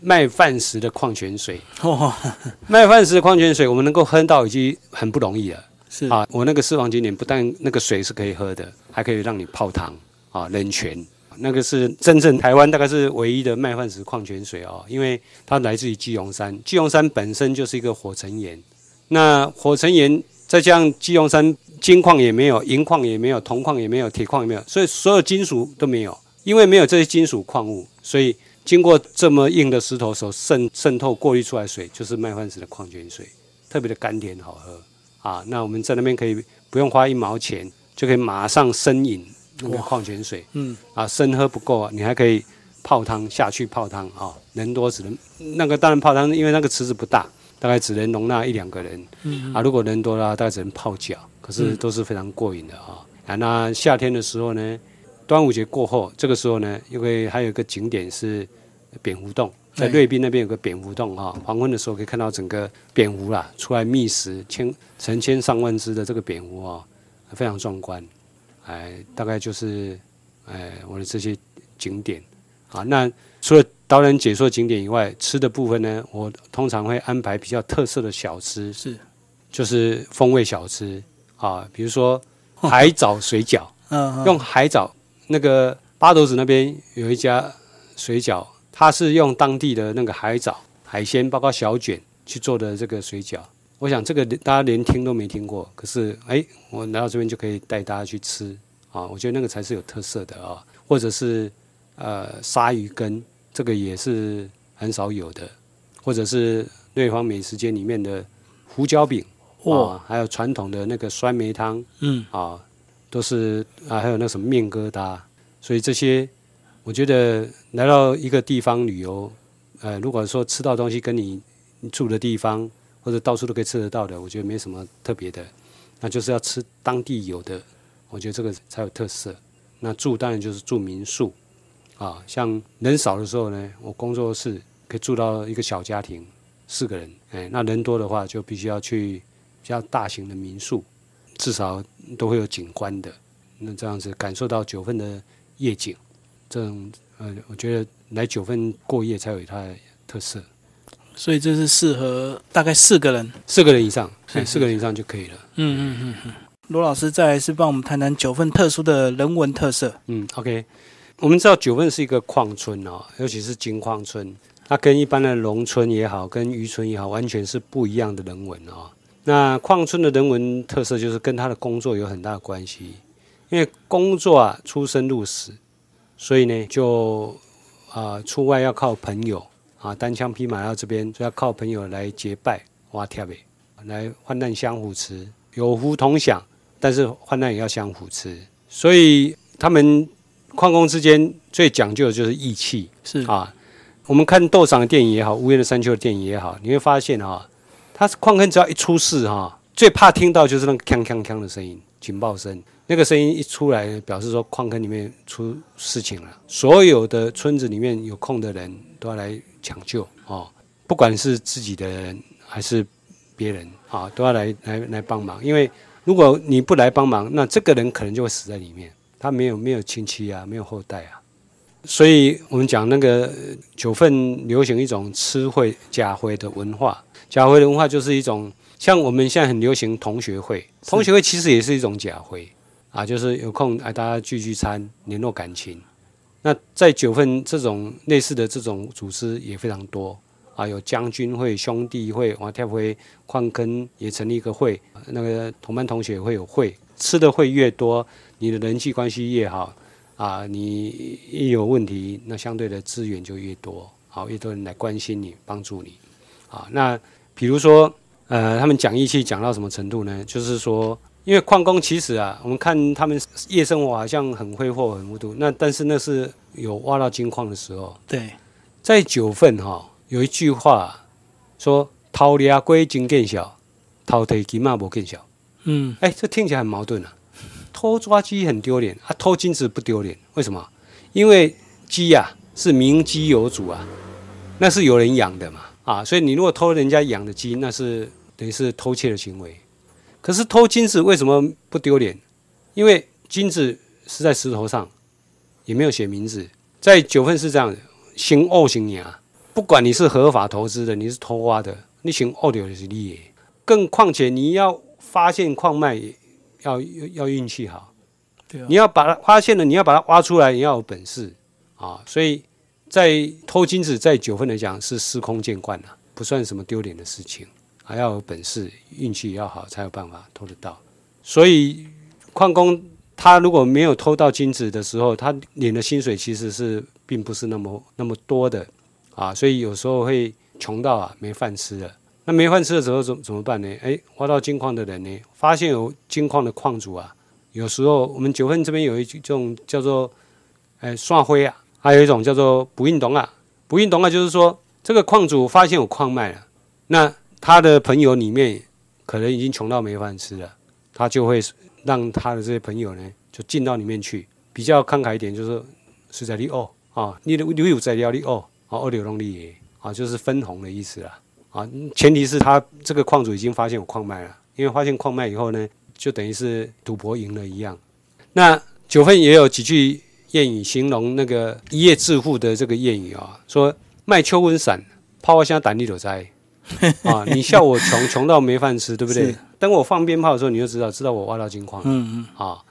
卖饭石的矿泉水。哦，卖饭石的矿泉水，我们能够喝到已经很不容易了。是啊，我那个私房景点不但那个水是可以喝的，还可以让你泡汤啊，冷泉。那个是真正台湾大概是唯一的麦饭石矿泉水哦，因为它来自于基隆山，基隆山本身就是一个火成岩，那火成岩再加上基隆山金矿也没有，银矿也没有，铜矿也没有，铁矿也没有，所以所有金属都没有，因为没有这些金属矿物，所以经过这么硬的石头所渗渗透过滤出来水，就是麦饭石的矿泉水，特别的甘甜好喝。啊，那我们在那边可以不用花一毛钱，就可以马上生饮那个矿泉水。嗯，啊，生喝不够啊，你还可以泡汤下去泡汤啊，人多只能那个当然泡汤，因为那个池子不大，大概只能容纳一两个人。嗯啊，如果人多的话，大概只能泡脚，可是都是非常过瘾的啊。啊，那夏天的时候呢，端午节过后，这个时候呢，因为还有一个景点是蝙蝠洞，在瑞滨那边有个蝙蝠洞啊，黄昏的时候可以看到整个蝙蝠啦出来觅食，千成千上万只的这个蝙蝠啊，非常壮观。哎，大概就是哎我的这些景点。啊。那除了导览解说景点以外，吃的部分呢，我通常会安排比较特色的小吃，是，就是风味小吃。啊，比如说海藻水饺，嗯，嗯。用海藻那个八斗子那边有一家水饺，它是用当地的那个海藻海鲜，包括小卷去做的这个水饺。我想这个大家连听都没听过，可是哎，我来到这边就可以带大家去吃啊，我觉得那个才是有特色的啊，或者是呃鲨鱼羹，这个也是很少有的，或者是瑞芳美食街里面的胡椒饼。哇，啊，还有传统的那个酸梅汤嗯，啊，都是啊，还有那什么面疙瘩，所以这些我觉得来到一个地方旅游，呃，如果说吃到东西跟你你住的地方或者到处都可以吃得到的，我觉得没什么特别的，那就是要吃当地有的，我觉得这个才有特色。那住当然就是住民宿啊，像人少的时候呢，我工作室可以住到一个小家庭，四个人，哎，那人多的话就必须要去比较大型的民宿，至少都会有景观的，那这样子感受到九份的夜景，这种呃，我觉得来九份过夜才有它的特色。所以这是适合大概四个人。四个人以上，是是哎四个人以上就可以了。嗯嗯嗯嗯。罗老师再来是帮我们谈谈九份特殊的人文特色。嗯，OK，我们知道九份是一个矿村哦，尤其是金矿村，它跟一般的农村也好，跟渔村也好，完全是不一样的人文哦。那矿村的人文特色就是跟他的工作有很大的关系，因为工作啊出生入死，所以呢就啊、出外要靠朋友啊单枪匹马到这边，所以要靠朋友来结拜哇贴呗，来患难相扶持，有福同享，但是患难也要相扶持，所以他们矿工之间最讲究的就是义气是，啊。我们看斗赏的电影也好，无言的山丘的电影也好，你会发现哈、他是矿坑只要一出事哈、最怕听到就是那个锵锵锵的声音，警报声。那个声音一出来，表示说矿坑里面出事情了，所有的村子里面有空的人都要来抢救哦，不管是自己的人还是别人啊，都要来来来帮忙。因为如果你不来帮忙，那这个人可能就会死在里面，他没有没有亲戚啊，没有后代啊。所以我们讲那个九份流行一种吃会假会的文化，假会的文化就是一种像我们现在很流行同学会，同学会其实也是一种假会。啊，就是有空哎大家聚聚餐，联络感情。那在九份这种类似的这种组织也非常多啊，有将军会、兄弟会，王跳会矿坑也成立一个会，那个同班同学会有会，吃的会越多，你的人际关系越好啊，你一有问题，那相对的资源就越多，好，越多人来关心你、帮助你啊。那比如说，呃，他们讲义气讲到什么程度呢？就是说。因为矿工其实啊，我们看他们夜生活好像很挥霍、很无度，那但是那是有挖到金矿的时候。对，在九份哈有一句话说：“偷掠龟金更小，偷提金嘛不更小。”嗯，哎，这听起来很矛盾啊。偷抓鸡很丢脸啊，偷金子不丢脸？为什么？因为鸡呀是名鸡有主啊，那是有人养的嘛啊，所以你如果偷人家养的鸡，那是等于是偷窃的行为。可是偷金子为什么不丢脸？因为金子是在石头上，也没有写名字。在九份是这样的，行恶行啊，不管你是合法投资的，你是偷挖的，你行恶的是利。更况且你要发现矿脉，要要运气好。对啊。你要把它发现了，你要把它挖出来，你要有本事啊。所以在偷金子，在九份来讲是司空见惯了，不算什么丢脸的事情。还要有本事，运气要好，才有办法偷得到。所以矿工他如果没有偷到金子的时候，他领的薪水其实是并不是那么那么多的啊。所以有时候会穷到啊没饭吃了。那没饭吃的时候怎怎么办呢？诶，挖到金矿的人呢，发现有金矿的矿主啊，有时候我们九份这边有一种叫做诶刷灰啊，还有一种叫做不运动啊。不运动啊，就是说这个矿主发现有矿脉了，那他的朋友里面可能已经穷到没饭吃了，他就会让他的这些朋友呢，就进到里面去，比较慷慨一点，就是是在你哦啊，你的你有在料你哦，啊二流动力啊，就是分红的意思啦啊，前提是他这个矿主已经发现有矿脉了，因为发现矿脉以后呢，就等于是赌博赢了一样。那九份也有几句谚语形容那个一夜致富的这个谚语啊，说卖秋温伞，泡花香胆力都在。啊！你笑我穷，穷到没饭吃，对不对？等我放鞭炮的时候，你就知道，知道我挖到金矿。嗯嗯。啊，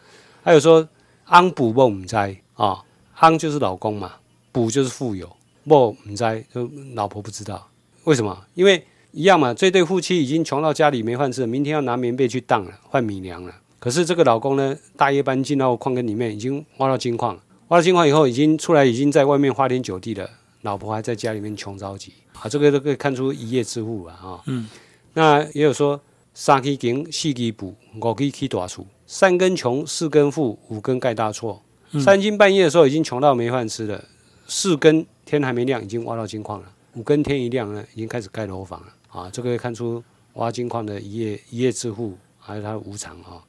还有说安补不唔灾啊，安就是老公嘛，补就是富有，不唔灾就老婆不知道为什么？因为一样嘛，这对夫妻已经穷到家里没饭吃了，明天要拿棉被去当了，换米粮了。可是这个老公呢，大夜班进到矿坑里面，已经挖到金矿，挖到金矿以后，已经出来，已经在外面花天酒地了，老婆还在家里面穷着急。啊，这个都可以看出一夜之富啊！哈，嗯，那也有说三基穷，四基补，五基起大厝，三根穷，四根富，五根盖大错。三更半夜的时候已经穷到没饭吃了，四根天还没亮已经挖到金矿了，五根天一亮呢已经开始盖楼房了。啊，这个可以看出挖金矿的一夜一夜致富，还有它的无常啊。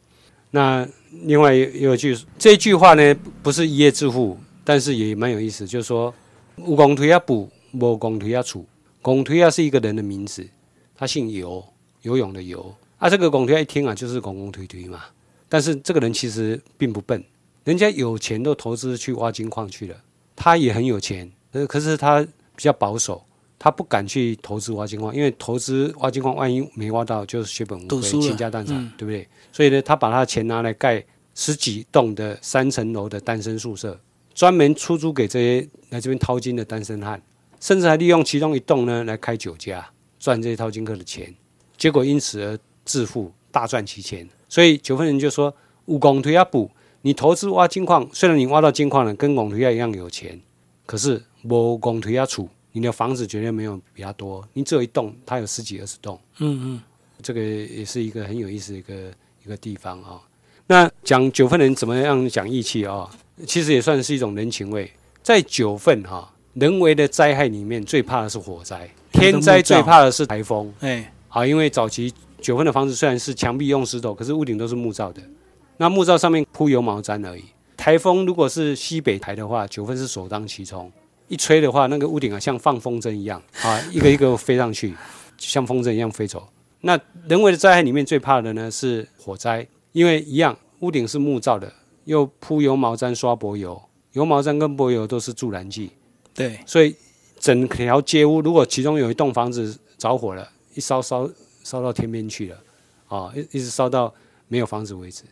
那另外有一句这句话呢，不是一夜致富，但是也蛮有意思，就是说有公推啊补，无公推啊储。公推啊是一个人的名字，他姓游，游泳的游。啊，这个公推一听啊，就是公公推推嘛。但是这个人其实并不笨，人家有钱都投资去挖金矿去了，他也很有钱，呃，可是他比较保守，他不敢去投资挖金矿，因为投资挖金矿万一没挖到，就是血本无归，倾家荡产，对不对？所以呢，他把他的钱拿来盖十几栋的三层楼的单身宿舍，专门出租给这些来这边淘金的单身汉。甚至还利用其中一栋呢来开酒家，赚这些掏金客的钱，结果因此而致富，大赚其钱。所以九份人就说：“五拱推亚补，你投资挖金矿，虽然你挖到金矿了，跟拱推亚一样有钱，可是无拱推亚储，你的房子绝对没有比他多，你只有一栋，他有十几二十栋。嗯嗯，这个也是一个很有意思的一个一个地方啊。那讲九份人怎么样讲义气啊？其实也算是一种人情味，在九份哈。人为的灾害里面最怕的是火灾，天灾最怕的是台风。哎，好，因为早期九份的房子虽然是墙壁用石头，可是屋顶都是木造的，那木造上面铺油毛毡而已。台风如果是西北台的话，九份是首当其冲，一吹的话，那个屋顶啊像放风筝一样啊，一个一个飞上去，像风筝一样飞走。那人为的灾害里面最怕的呢是火灾，因为一样屋顶是木造的，又铺油毛毡刷柏油，油毛毡跟柏油都是助燃剂。对，所以整条街屋，如果其中有一栋房子着火了，一烧烧烧到天边去了，啊，一一直烧到没有房子为止，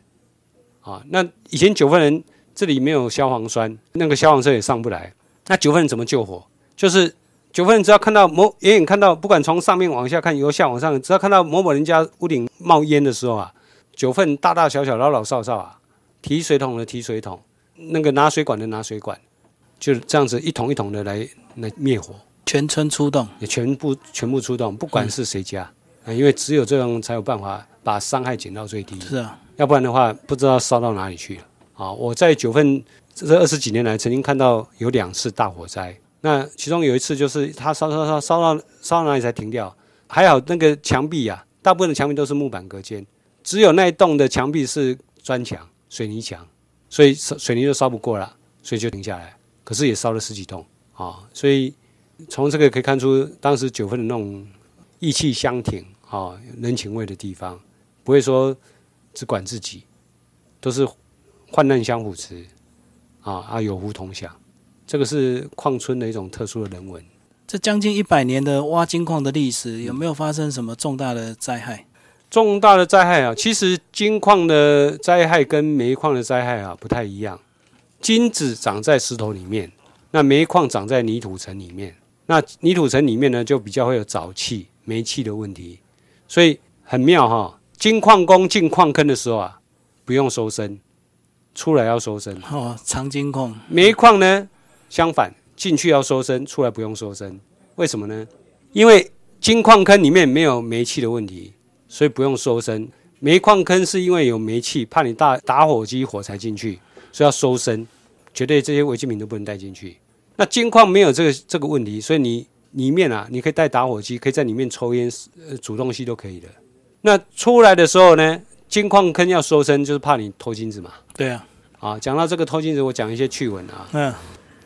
啊，那以前九份人这里没有消防栓，那个消防车也上不来，那九份人怎么救火？就是九份人只要看到某远远看到，不管从上面往下看，由下往上，只要看到某某人家屋顶冒烟的时候啊，九份大大小小、老老少少啊，提水桶的提水桶，那个拿水管的拿水管，就是这样子一桶一桶的来来灭火，全村出动，也全部全部出动，不管是谁家，啊，因为只有这样才有办法把伤害减到最低。是啊，要不然的话，不知道烧到哪里去了。啊，我在九份这二十几年来，曾经看到有两次大火灾。那其中有一次就是它烧烧烧烧到烧到哪里才停掉？还好那个墙壁呀，大部分的墙壁都是木板隔间，只有那一栋的墙壁是砖墙、水泥墙，所以水泥就烧不过了，所以就停下来。可是也烧了十几栋啊，所以从这个可以看出，当时九份的那种义气相挺啊、人情味的地方，不会说只管自己，都是患难相扶持啊啊，有福同享。这个是矿村的一种特殊的人文。这将近一百年的挖金矿的历史，有没有发生什么重大的灾害？重大的灾害啊，其实金矿的灾害跟煤矿的灾害啊不太一样。金子长在石头里面，那煤矿长在泥土层里面。那泥土层里面呢，就比较会有沼气、煤气的问题，所以很妙哈。金矿工进矿坑的时候啊，不用收身，出来要收身。哦，藏金矿，煤矿呢，相反，进去要收身，出来不用收身。为什么呢？因为金矿坑里面没有煤气的问题，所以不用收身。煤矿坑是因为有煤气，怕你大打火机火柴进去，所以要收身，绝对这些违禁品都不能带进去。那金矿没有这个这个问题，所以你里面啊，你可以带打火机，可以在里面抽烟、呃煮东西都可以的。那出来的时候呢，金矿坑要收身，就是怕你偷金子嘛。对啊，啊，讲到这个偷金子，我讲一些趣闻啊。嗯，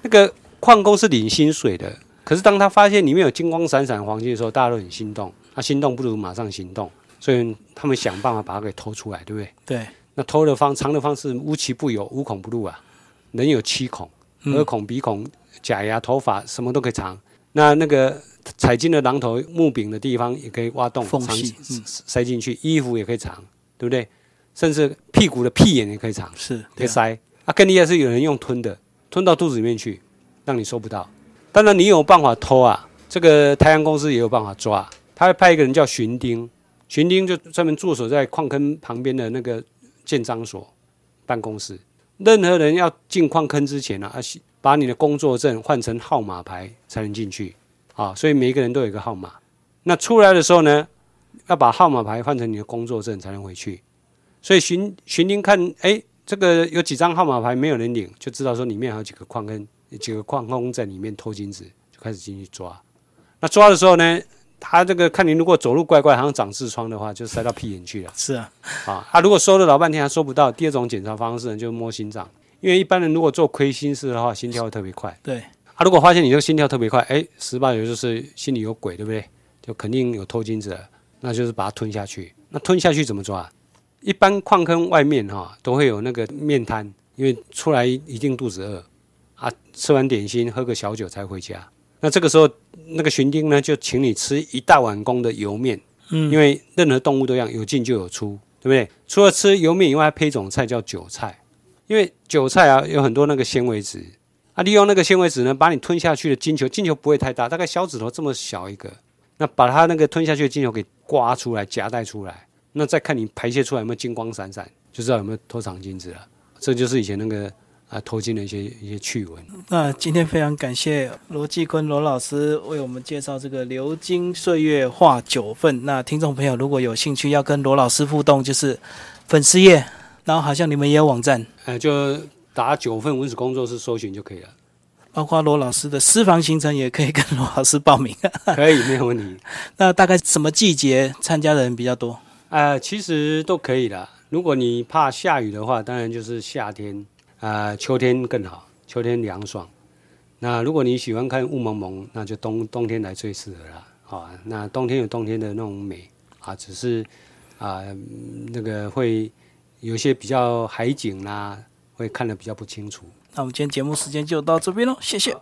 那个矿工是领薪水的，可是当他发现里面有金光闪闪的黄金的时候，大家都很心动。他、心动不如马上行动，所以他们想办法把它给偷出来，对不对？对，那偷的方藏的方式无奇不有，无孔不入啊。人有七孔，耳孔、鼻孔、假牙、头发，什么都可以藏。那那个彩金的榔头、木柄的地方也可以挖洞藏缝隙嗯塞进去，衣服也可以藏，对不对？甚至屁股的屁眼也可以藏。是，可以塞。啊，更厉害是有人用吞的，吞到肚子里面去，让你收不到。当然，你有办法偷啊，这个太阳公司也有办法抓。他会派一个人叫巡丁，巡丁就专门驻守在矿坑旁边的那个建章所办公室。任何人要进矿坑之前呢、啊，把你的工作证换成号码牌才能进去啊。所以每一个人都有一个号码。那出来的时候呢，要把号码牌换成你的工作证才能回去。所以巡巡丁看，哎，这个有几张号码牌没有人领，就知道说里面还有几个矿坑，几个矿工在里面偷金子，就开始进去抓。那抓的时候呢，他这个看你如果走路怪怪，好像长痔疮的话，就塞到屁眼去了是啊，啊。他如果收了老半天还收不到，第二种检查方式呢，就摸心脏，因为一般人如果做亏心事的话，心跳会特别快。对，他、如果发现你这个心跳特别快，哎，十八九就是心里有鬼，对不对？就肯定有偷金子了，那就是把它吞下去。那吞下去怎么抓？一般矿坑外面哈、都会有那个面摊，因为出来一定肚子饿啊，吃完点心喝个小酒才回家。那这个时候，那个巡丁呢就请你吃一大碗公的油面，嗯，因为任何动物都一样，有进就有出，对不对？除了吃油面以外，还配一种菜叫韭菜，因为韭菜啊有很多那个纤维质啊，利用那个纤维质呢，把你吞下去的金球，金球不会太大，大概小指头这么小一个，那把它那个吞下去的金球给刮出来，夹带出来，那再看你排泄出来有没有金光闪闪，就知道有没有偷藏金子了。这就是以前那个啊偷金的一些一些趣闻。那今天非常感谢罗继坤罗老师为我们介绍这个流金岁月画九份。那听众朋友如果有兴趣要跟罗老师互动，就是粉丝页，然后好像你们也有网站，呃，就打九份文史工作室搜寻就可以了，包括罗老师的私房行程也可以跟罗老师报名。可以没有问题。那大概什么季节参加的人比较多？呃，其实都可以的。如果你怕下雨的话，当然就是夏天，呃，秋天更好，秋天凉爽。那如果你喜欢看雾蒙蒙，那就冬冬天来最适合了。啊，那冬天有冬天的那种美啊，只是啊、嗯那个会有些比较海景啦、会看得比较不清楚。那我们今天节目时间就到这边喽，谢谢。